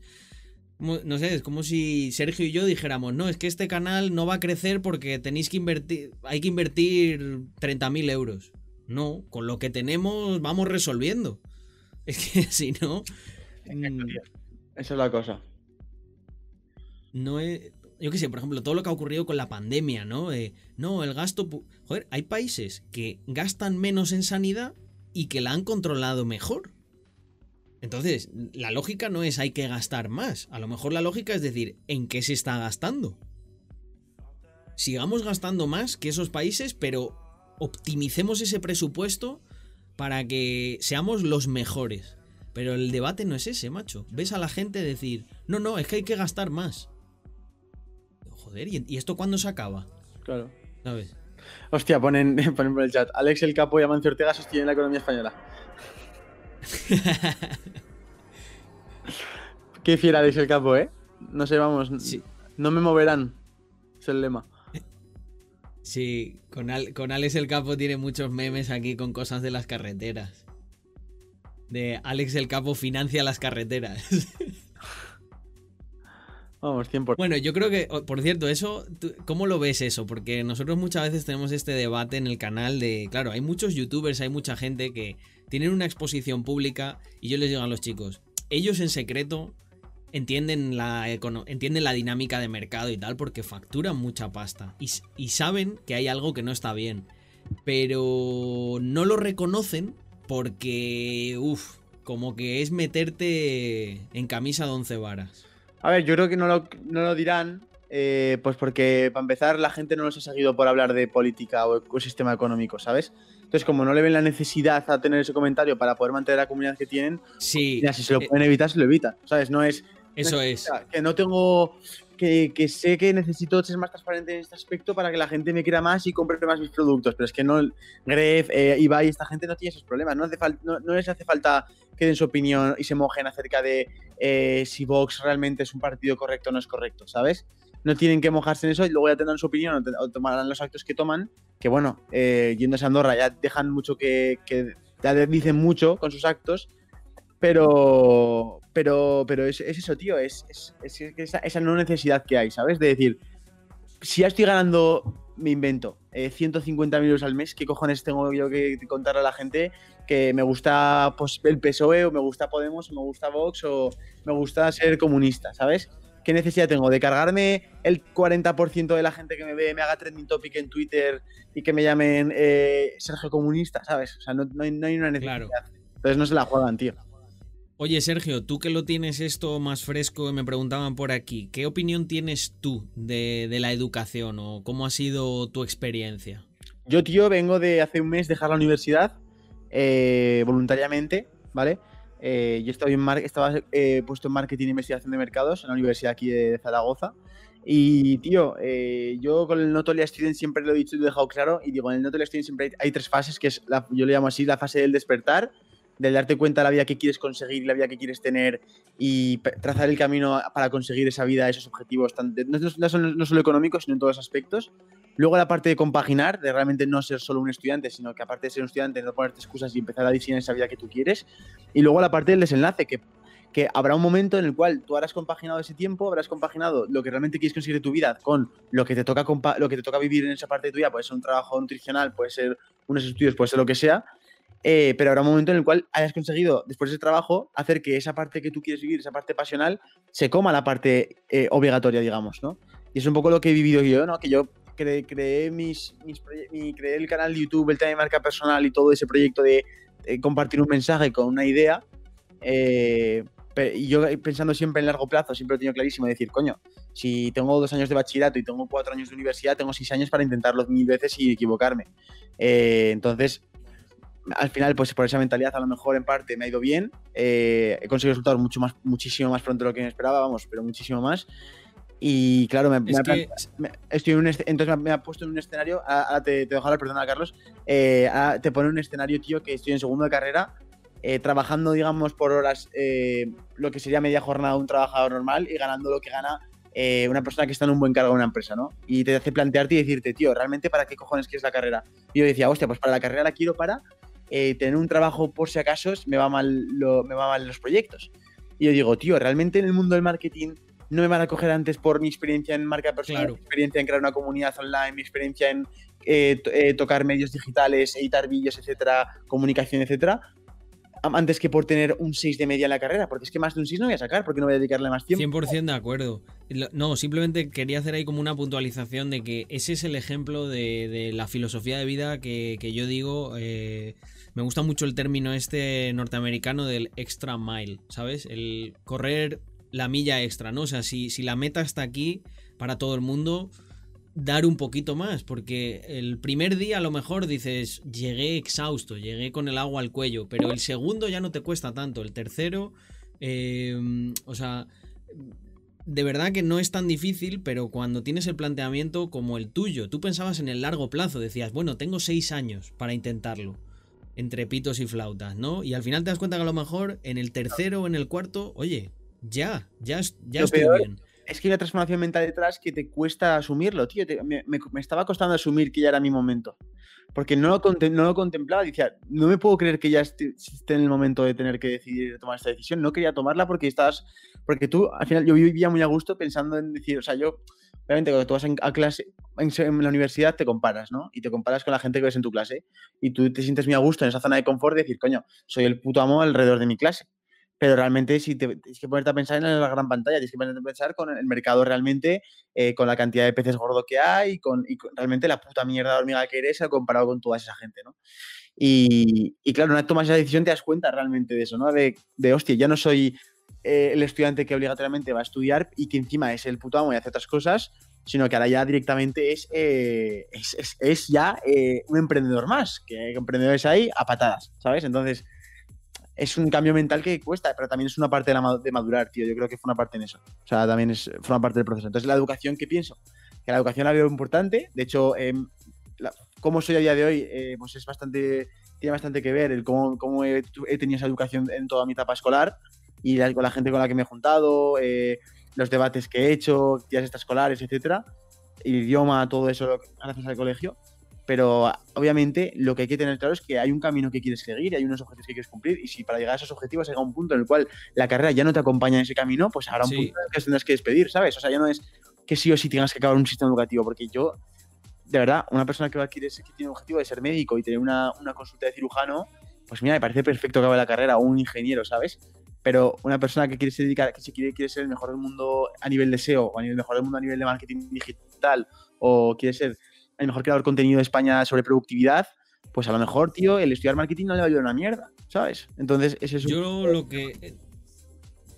No sé, es como si Sergio y yo dijéramos, no, es que este canal no va a crecer porque tenéis que invertir, hay que invertir 30.000 euros. No, con lo que tenemos vamos resolviendo. Es que si no, mm. Esa es la cosa. no es... Yo qué sé, por ejemplo, todo lo que ha ocurrido con la pandemia, ¿no? Eh, no, el gasto... Joder, hay países que gastan menos en sanidad y que la han controlado mejor. Entonces, la lógica no es hay que gastar más. A lo mejor la lógica es decir, ¿en qué se está gastando? Sigamos gastando más que esos países, pero optimicemos ese presupuesto para que seamos los mejores. Pero el debate no es ese, macho. Ves a la gente decir, no, no, es que hay que gastar más. Joder, ¿y esto cuándo se acaba? Claro. ¿Sabes? Hostia, ponen, ponen por el chat. Alex el Capo y Amancio Ortega sostienen la economía española. Qué fiel Alex el Capo, ¿eh? No sé, vamos. Sí. No me moverán. Es el lema. Sí, con, Al- con Alex el Capo tiene muchos memes aquí con cosas de las carreteras. De Alex el Capo financia las carreteras. Vamos, 100%. Bueno, yo creo que, oh, por cierto, eso, ¿cómo lo ves eso? Porque nosotros muchas veces tenemos este debate en el canal de, claro, hay muchos youtubers, hay mucha gente que tienen una exposición pública y yo les digo a los chicos, ellos en secreto entienden la, entienden la dinámica de mercado y tal porque facturan mucha pasta y, y saben que hay algo que no está bien, pero no lo reconocen porque, uff, como que es meterte en camisa de once varas. A ver, yo creo que no lo, no lo dirán, eh, pues porque para empezar la gente no los ha seguido por hablar de política o ecosistema económico, ¿sabes? Entonces, como no le ven la necesidad a tener ese comentario para poder mantener la comunidad que tienen, Sí, mira, si se lo eh, pueden evitar, se lo evitan, ¿sabes? No es eso es. que no tengo que, que sé que necesito ser más transparente en este aspecto para que la gente me quiera más y compre más mis productos. Pero es que no, Gref, eh, Ibai, esta gente no tiene esos problemas. No, hace no, no les hace falta que den su opinión y se mojen acerca de eh, si Vox realmente es un partido correcto o no es correcto, ¿sabes? No tienen que mojarse en eso y luego ya tendrán su opinión o, o tomarán los actos que toman. Que bueno, eh, yéndose a Andorra ya dejan mucho que, que ya dicen mucho con sus actos. Pero, pero, pero es, es eso, tío, es, es- es esa, esa no necesidad que hay, ¿sabes? De decir, si ya estoy ganando, me invento, eh, 150.000 euros al mes, ¿qué cojones tengo yo que contar a la gente que me gusta pues, el PSOE o me gusta Podemos o me gusta Vox o me gusta ser comunista, ¿sabes? ¿Qué necesidad tengo de cargarme el 40% de la gente que me ve, me haga trending topic en Twitter y que me llamen eh, Sergio Comunista, ¿sabes? O sea, no, no hay, no hay una necesidad. Claro. Entonces no se la juegan, tío. Oye, Sergio, tú que lo tienes esto más fresco, me preguntaban por aquí, ¿qué opinión tienes tú de, la educación o cómo ha sido tu experiencia? Yo, tío, vengo de hace un mes dejar la universidad eh, voluntariamente, ¿vale? Eh, yo estaba, en mar- estaba eh, puesto en marketing e investigación de mercados en la universidad aquí de Zaragoza. Y, tío, yo con el Notolia Student siempre lo he dicho y lo he dejado claro. Y digo, en el Notolia Student siempre hay, tres fases, que es, yo le llamo así, la fase del despertar, del darte cuenta de la vida que quieres conseguir, la vida que quieres tener y trazar el camino para conseguir esa vida, esos objetivos, no, no solo económicos, sino en todos los aspectos. Luego la parte de compaginar, de realmente no ser solo un estudiante, sino que aparte de ser un estudiante, no ponerte excusas y empezar a diseñar esa vida que tú quieres. Y luego la parte del desenlace, que, que habrá un momento en el cual tú habrás compaginado ese tiempo, habrás compaginado lo que realmente quieres conseguir de tu vida con lo que te toca, lo que te toca vivir en esa parte de tu vida, puede ser un trabajo nutricional, puede ser unos estudios, puede ser lo que sea. Eh, pero habrá un momento en el cual hayas conseguido, después de ese trabajo, hacer que esa parte que tú quieres vivir, esa parte pasional, se coma la parte eh, obligatoria, digamos, ¿no? Y es un poco lo que he vivido yo, ¿no? Que yo cre- creé, mis, mis mi- creé el canal de YouTube, el tema de marca personal y todo ese proyecto de, compartir un mensaje con una idea. eh, y yo pensando siempre en largo plazo, siempre lo he tenido clarísimo de decir, coño, si tengo dos años de bachillerato y tengo cuatro años de universidad, tengo seis años para intentarlo mil veces y equivocarme. Eh, entonces, al final, pues por esa mentalidad, a lo mejor en parte me ha ido bien. eh, he conseguido resultados mucho más, muchísimo más pronto de lo que me esperaba, vamos, pero muchísimo más. Y claro, me, me que, me- estoy en un entonces me me ha puesto en un escenario. ah, Ahora te, te dejo hablar, perdona, Carlos. eh, ahora te pone un escenario, tío, que estoy en segundo de carrera, eh, trabajando, digamos, por horas, eh, lo que sería media jornada de un trabajador normal y ganando lo que gana eh, una persona que está en un buen cargo en una empresa, ¿no? Y te hace plantearte y decirte, tío, ¿realmente para qué cojones quieres la carrera? Y yo decía, hostia, pues para la carrera la quiero para eh, tener un trabajo por si acaso me va mal, lo- me va mal los proyectos. Y yo digo, tío, ¿realmente en el mundo del marketing no me van a coger antes por mi experiencia en marca personal, Claro. mi experiencia en crear una comunidad online, mi experiencia en eh, eh, tocar medios digitales, editar vídeos, etcétera, comunicación, etcétera, antes que por tener un 6 de media en la carrera? Porque es que más de un 6 no voy a sacar, porque no voy a dedicarle más tiempo. 100% de acuerdo. No, simplemente quería hacer ahí como una puntualización de que ese es el ejemplo de, de la filosofía de vida que, que yo digo. eh, me gusta mucho el término este norteamericano del extra mile, ¿sabes? El correr la milla extra, ¿no? O sea, si, si la meta está aquí para todo el mundo, dar un poquito más, porque el primer día a lo mejor dices, llegué exhausto, llegué con el agua al cuello, pero el segundo ya no te cuesta tanto, el tercero, eh, o sea, de verdad que no es tan difícil, pero cuando tienes el planteamiento como el tuyo, tú pensabas en el largo plazo, decías, bueno, tengo seis años para intentarlo, entre pitos y flautas, ¿no? Y al final te das cuenta que a lo mejor en el tercero o en el cuarto, oye, ya, ya, ya estoy peor bien. es que hay una transformación mental detrás que te cuesta asumirlo, tío. Te- me, me- me estaba costando asumir que ya era mi momento. Porque no lo, contem- no lo contemplaba. Decía, no me puedo creer que ya esté, esté en el momento de tener que decidir tomar esta decisión. No quería tomarla porque estás. Porque tú, al final, yo vivía muy a gusto pensando en decir, o sea, yo. Obviamente, cuando tú vas a clase, en, la universidad te comparas, ¿no? Y te comparas con la gente que ves en tu clase. Y tú te sientes muy a gusto en esa zona de confort de decir, coño, soy el puto amo alrededor de mi clase pero realmente si tienes que ponerte a pensar en la gran pantalla, tienes que ponerte a pensar con el mercado realmente, eh, con la cantidad de peces gordos que hay, y con realmente la puta mierda de hormiga que eres comparado con toda esa gente, ¿no? Y, y claro, una vez tomas esa decisión te das cuenta realmente de eso, ¿no? De, de hostia, ya no soy eh, el estudiante que obligatoriamente va a estudiar y que encima es el puto amo y hace otras cosas, sino que ahora ya directamente es, eh, es, es- es ya eh, un emprendedor más, que emprendedores hay a patadas, ¿sabes? Entonces, es un cambio mental que cuesta, pero también es una parte de, madurar, tío. Yo creo que fue una parte en eso. O sea, también es, fue una parte del proceso. Entonces, la educación, ¿qué pienso? Que la educación la veo importante. De hecho, eh, cómo soy a día de hoy, eh, pues es bastante, tiene bastante que ver el cómo, cómo he, tenido esa educación en toda mi etapa escolar y con la gente con la que me he juntado, eh, los debates que he hecho, días extraescolares, etcétera, el idioma, todo eso gracias al colegio pero obviamente lo que hay que tener claro es que hay un camino que quieres seguir, hay unos objetivos que quieres cumplir, y si para llegar a esos objetivos llega un punto en el cual la carrera ya no te acompaña en ese camino, pues habrá un punto en el que tendrás que despedir, ¿sabes? O sea, ya no es que sí o sí tengas que acabar un sistema educativo, porque yo, de verdad, una persona que, va a que tiene un objetivo de ser médico y tener una, una consulta de cirujano, pues mira, me parece perfecto que acabe la carrera, o un ingeniero, ¿sabes? Pero una persona que quiere se dedicar, que se quiere, quiere ser el mejor del mundo a nivel de SEO, o a nivel mejor del mundo a nivel de marketing digital, o quiere ser el mejor creador de contenido de España sobre productividad, pues a lo mejor, tío, el estudiar marketing no le va a ayudar una mierda, ¿sabes? Entonces, ese es un... Yo lo que...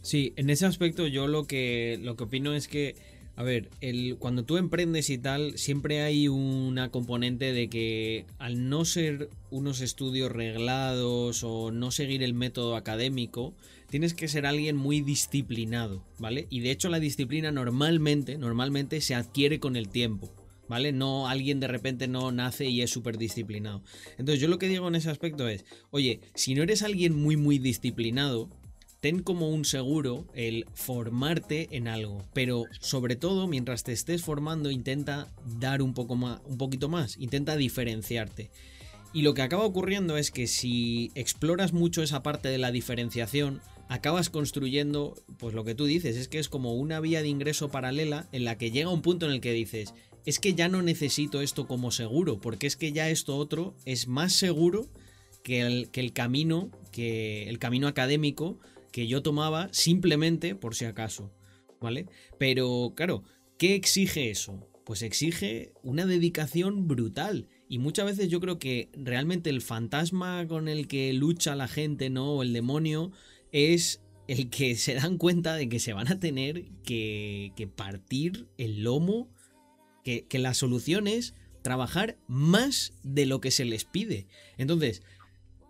Sí, en ese aspecto yo lo que, lo que opino es que, a ver, el, cuando tú emprendes y tal, siempre hay una componente de que al no ser unos estudios reglados o no seguir el método académico, tienes que ser alguien muy disciplinado, ¿vale? Y de hecho la disciplina normalmente, normalmente se adquiere con el tiempo. ¿vale? No alguien de repente no nace y es súper disciplinado. Entonces yo lo que digo en ese aspecto es, oye, si no eres alguien muy muy disciplinado, ten como un seguro el formarte en algo, pero sobre todo mientras te estés formando intenta dar un poco más, un poquito más, intenta diferenciarte. Y lo que acaba ocurriendo es que si exploras mucho esa parte de la diferenciación, acabas construyendo, pues lo que tú dices, es que es como una vía de ingreso paralela en la que llega un punto en el que dices, es que ya no necesito esto como seguro, porque es que ya esto otro es más seguro que el, que el camino, que el camino académico que yo tomaba simplemente por si acaso, ¿vale? Pero claro, ¿qué exige eso? Pues exige una dedicación brutal. Y muchas veces yo creo que realmente el fantasma con el que lucha la gente, ¿no? O el demonio, es el que se dan cuenta de que se van a tener que, que partir el lomo que, la solución es trabajar más de lo que se les pide. Entonces,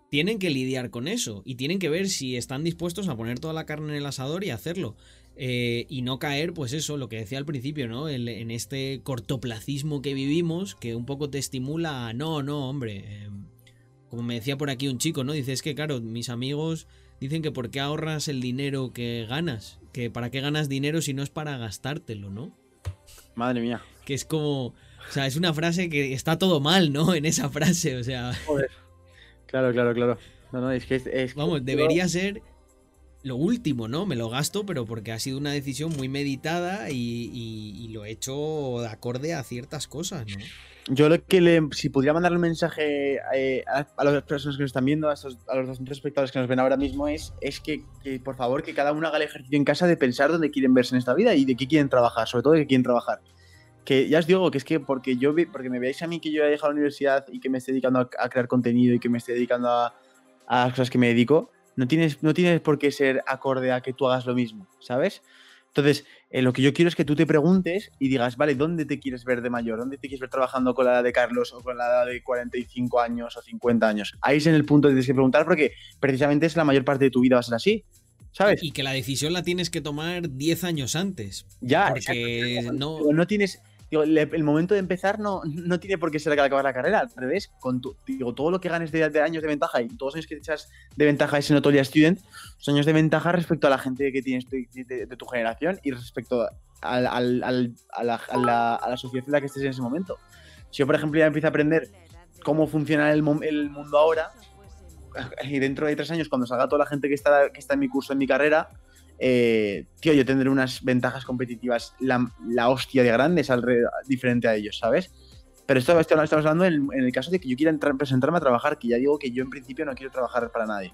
tienen que lidiar con eso y tienen que ver si están dispuestos a poner toda la carne en el asador y hacerlo. Eh, y no caer, pues eso, lo que decía al principio, ¿no? en este cortoplacismo que vivimos, que un poco te estimula a, no, no, hombre. Em, como me decía por aquí un chico, ¿no? Dice, es que claro, mis amigos dicen que por qué ahorras el dinero que ganas, que para qué ganas dinero si no es para gastártelo, ¿no? Madre mía que es como, o sea, es una frase que está todo mal, ¿no? En esa frase, o sea. Joder. Claro, claro, claro. No, no, es que es, Vamos, debería ser lo último, ¿no? Me lo gasto, pero porque ha sido una decisión muy meditada y, lo he hecho de acorde a ciertas cosas, ¿no? Yo lo que le, si pudiera mandar un mensaje eh, a, las personas que nos están viendo, a, a los dos espectadores que nos ven ahora mismo, es, es que, que, por favor que cada uno haga el ejercicio en casa de pensar dónde quieren verse en esta vida y de qué quieren trabajar, sobre todo de qué quieren trabajar que ya os digo que es que porque yo porque me veáis a mí que yo he dejado la universidad y que me estoy dedicando a, crear contenido y que me estoy dedicando a, a, las cosas que me dedico, no tienes, no tienes por qué ser acorde a que tú hagas lo mismo, ¿sabes? Entonces, eh, lo que yo quiero es que tú te preguntes y digas, vale, ¿dónde te quieres ver de mayor? ¿Dónde te quieres ver trabajando con la edad de Carlos o con la edad de 45 años o 50 años? Ahí es en el punto que tienes que preguntar porque precisamente es la mayor parte de tu vida va a ser así. ¿Sabes? Y que la decisión la tienes que tomar 10 años antes. Ya, porque no... no tienes el momento de empezar no, no tiene por qué ser que acabar la carrera, al revés, digo, todo lo que ganes de, años de ventaja y todos los años que echas de ventaja ese Notoria Student, son años de ventaja respecto a la gente que tienes de, tu generación y respecto a, la, sociedad en la que estés en ese momento. Si yo, por ejemplo, ya empiezo a aprender cómo funciona el, el mundo ahora, y dentro de tres años, cuando salga toda la gente que está, que está en mi curso, en mi carrera, eh, tío, yo tendré unas ventajas competitivas, la, hostia de grandes diferente a ellos, ¿sabes? Pero esto, esto estamos hablando en, el caso de que yo quiera presentarme a trabajar, que ya digo que yo en principio no quiero trabajar para nadie.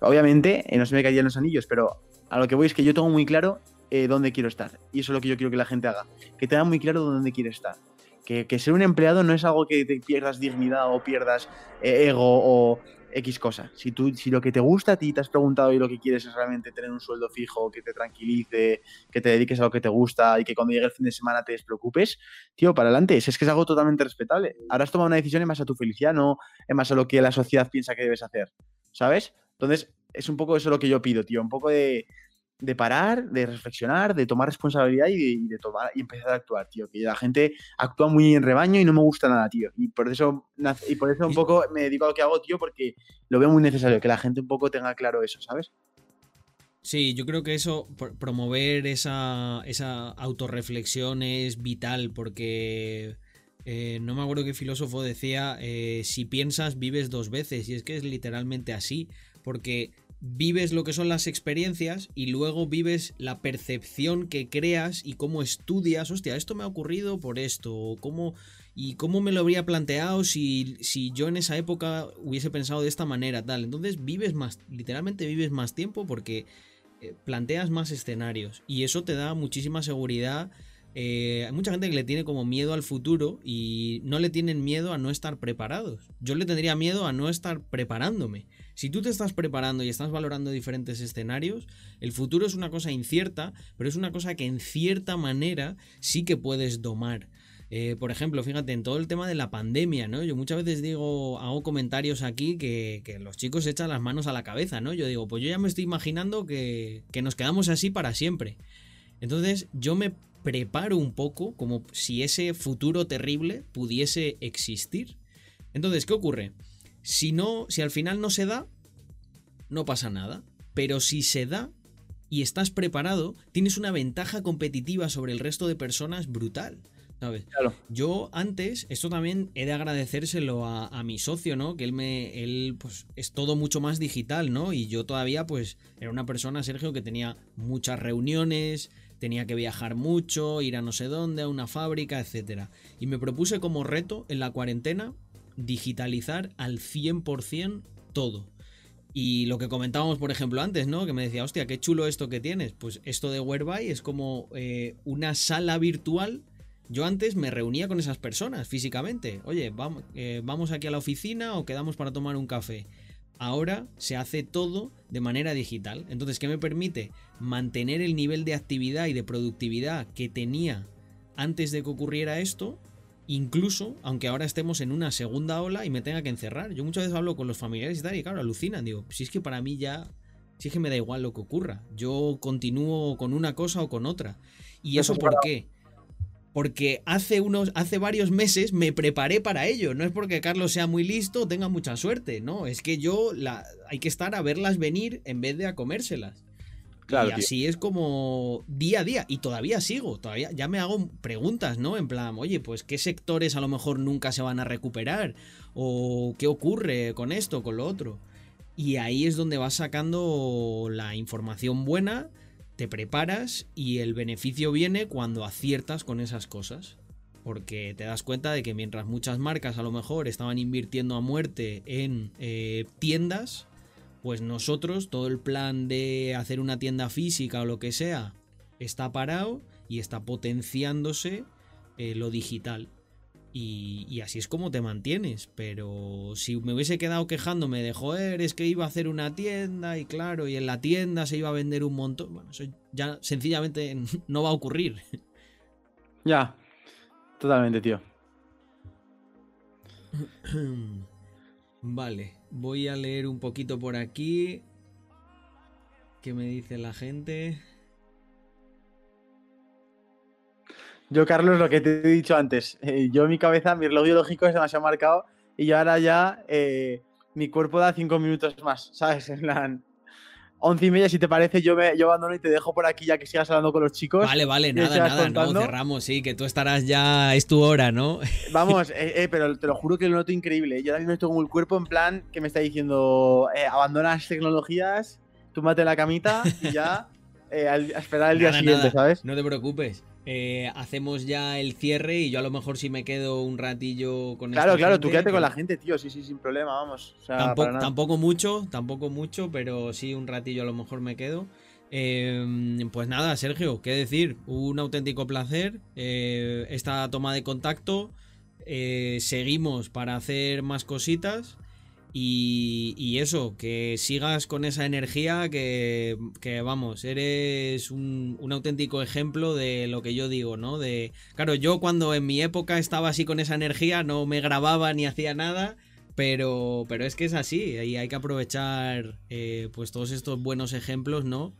Obviamente, eh, no se me caían los anillos, pero a lo que voy es que yo tengo muy claro eh, dónde quiero estar. Y eso es lo que yo quiero que la gente haga. Que tenga muy claro dónde quiere estar. Que, que ser un empleado no es algo que te pierdas dignidad o pierdas ego o, X cosa. Si, tú, si lo que te gusta a ti te has preguntado y lo que quieres es realmente tener un sueldo fijo, que te tranquilice, que te dediques a lo que te gusta y que cuando llegue el fin de semana te despreocupes, tío, para adelante. Es, que es algo totalmente respetable. Ahora has tomado una decisión en base a tu felicidad, no en base a lo que la sociedad piensa que debes hacer. ¿Sabes? Entonces, es un poco eso lo que yo pido, tío. Un poco de, de parar, de reflexionar, de tomar responsabilidad y de, tomar y empezar a actuar, tío. Que la gente actúa muy en rebaño y no me gusta nada, tío. Y por eso, y por eso un poco me dedico a lo que hago, tío, porque lo veo muy necesario, que la gente un poco tenga claro eso, ¿sabes? Sí, yo creo que eso, promover esa, esa autorreflexión es vital porque eh, no me acuerdo qué filósofo decía, eh, si piensas vives dos veces y es que es literalmente así, porque vives lo que son las experiencias y luego vives la percepción que creas y cómo estudias, hostia, esto me ha ocurrido por esto, cómo, y cómo me lo habría planteado si, si yo en esa época hubiese pensado de esta manera, tal. Entonces vives más, literalmente vives más tiempo porque eh, planteas más escenarios y eso te da muchísima seguridad. Eh, hay mucha gente que le tiene como miedo al futuro y no le tienen miedo a no estar preparados. Yo le tendría miedo a no estar preparándome. Si tú te estás preparando y estás valorando diferentes escenarios, el futuro es una cosa incierta, pero es una cosa que en cierta manera sí que puedes domar. Eh, por ejemplo, fíjate, en todo el tema de la pandemia, ¿no? Yo muchas veces digo, hago comentarios aquí que, los chicos echan las manos a la cabeza, ¿no? Yo digo, pues yo ya me estoy imaginando que, que nos quedamos así para siempre. Entonces, yo me preparo un poco como si ese futuro terrible pudiese existir. Entonces, ¿qué ocurre? Si no, si al final no se da, no pasa nada. Pero si se da y estás preparado, tienes una ventaja competitiva sobre el resto de personas brutal. Yo antes, esto también he de agradecérselo a, mi socio, ¿no? Que él me, él pues es todo mucho más digital, ¿no? Y yo todavía pues era una persona, Sergio, que tenía muchas reuniones, tenía que viajar mucho, ir a no sé dónde, a una fábrica, etc. Y me propuse como reto en la cuarentena digitalizar al 100% todo. Y lo que comentábamos, por ejemplo, antes, ¿no? Que me decía, hostia, qué chulo esto que tienes. Pues esto de Whereby es como eh, una sala virtual yo antes me reunía con esas personas físicamente. Oye, vamos, eh, vamos aquí a la oficina o quedamos para tomar un café. Ahora se hace todo de manera digital. Entonces, ¿qué me permite? Mantener el nivel de actividad y de productividad que tenía antes de que ocurriera esto, incluso aunque ahora estemos en una segunda ola y me tenga que encerrar. Yo muchas veces hablo con los familiares y tal, y claro, alucinan. Digo, si es que para mí ya, si es que me da igual lo que ocurra. Yo continúo con una cosa o con otra. ¿Y eso por qué? porque hace unos hace varios meses me preparé para ello, no es porque Carlos sea muy listo o tenga mucha suerte, no, es que yo la, hay que estar a verlas venir en vez de a comérselas. Claro, y así es como día a día y todavía sigo, todavía ya me hago preguntas, ¿no? En plan, oye, pues qué sectores a lo mejor nunca se van a recuperar o qué ocurre con esto, con lo otro. Y ahí es donde vas sacando la información buena te preparas y el beneficio viene cuando aciertas con esas cosas. Porque te das cuenta de que mientras muchas marcas a lo mejor estaban invirtiendo a muerte en eh, tiendas, pues nosotros, todo el plan de hacer una tienda física o lo que sea, está parado y está potenciándose eh, lo digital. Y, así es como te mantienes. Pero si me hubiese quedado quejándome de, joder, es que iba a hacer una tienda y claro, y en la tienda se iba a vender un montón. Bueno, eso ya sencillamente no va a ocurrir. Ya, totalmente, tío. Vale, voy a leer un poquito por aquí. ¿Qué me dice la gente? Yo, Carlos, lo que te he dicho antes, eh, yo mi cabeza, mi reloj biológico es demasiado marcado y yo ahora ya eh, mi cuerpo da cinco minutos más, ¿sabes? En plan, once y media, si te parece, yo, me, yo abandono y te dejo por aquí ya que sigas hablando con los chicos. Vale, vale, nada, nada, no, cerramos, sí, que tú estarás ya, es tu hora, ¿no? Vamos, eh, pero te lo juro que lo noto increíble. Yo ahora mismo estoy con el cuerpo en plan que me está diciendo, abandonas tecnologías, túmbate la camita y ya a esperar el día siguiente, ¿sabes? No te preocupes. Eh, hacemos ya el cierre y yo a lo mejor si me quedo un ratillo con Claro, claro, tú quédate con la gente, tío, sí, sí, sin problema, vamos. tampoco, mucho, tampoco mucho, pero sí un ratillo a lo mejor me quedo. Em, pues nada, Sergio, qué decir, un auténtico placer eh, esta toma de contacto. Eh, seguimos para hacer más cositas. Y, eso, que sigas con esa energía, que, vamos, eres un, auténtico ejemplo de lo que yo digo, ¿no? De, claro, yo cuando en mi época estaba así con esa energía, no me grababa ni hacía nada, Pero, pero es que es así, y hay que aprovechar eh, pues todos estos buenos ejemplos, ¿no?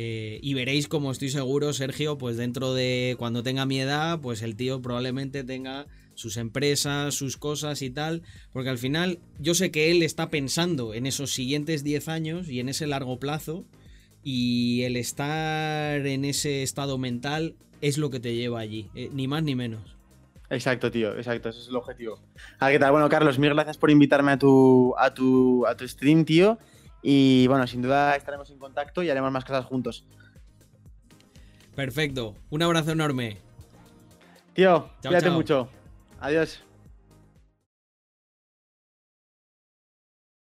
Eh, y veréis como estoy seguro, Sergio, pues dentro de cuando tenga mi edad, pues el tío probablemente tenga sus empresas, sus cosas y tal, porque al final yo sé que él está pensando en esos siguientes 10 años y en ese largo plazo, y el estar en ese estado mental es lo que te lleva allí, eh, ni más ni menos. Exacto, tío, exacto, ese es el objetivo. Ah, ¿qué tal? Bueno, Carlos, mil gracias por invitarme a tu, a tu, a tu stream, tío. Y bueno, sin duda estaremos en contacto y haremos más cosas juntos. Perfecto, un abrazo enorme. Tío, cuídate mucho. Adiós.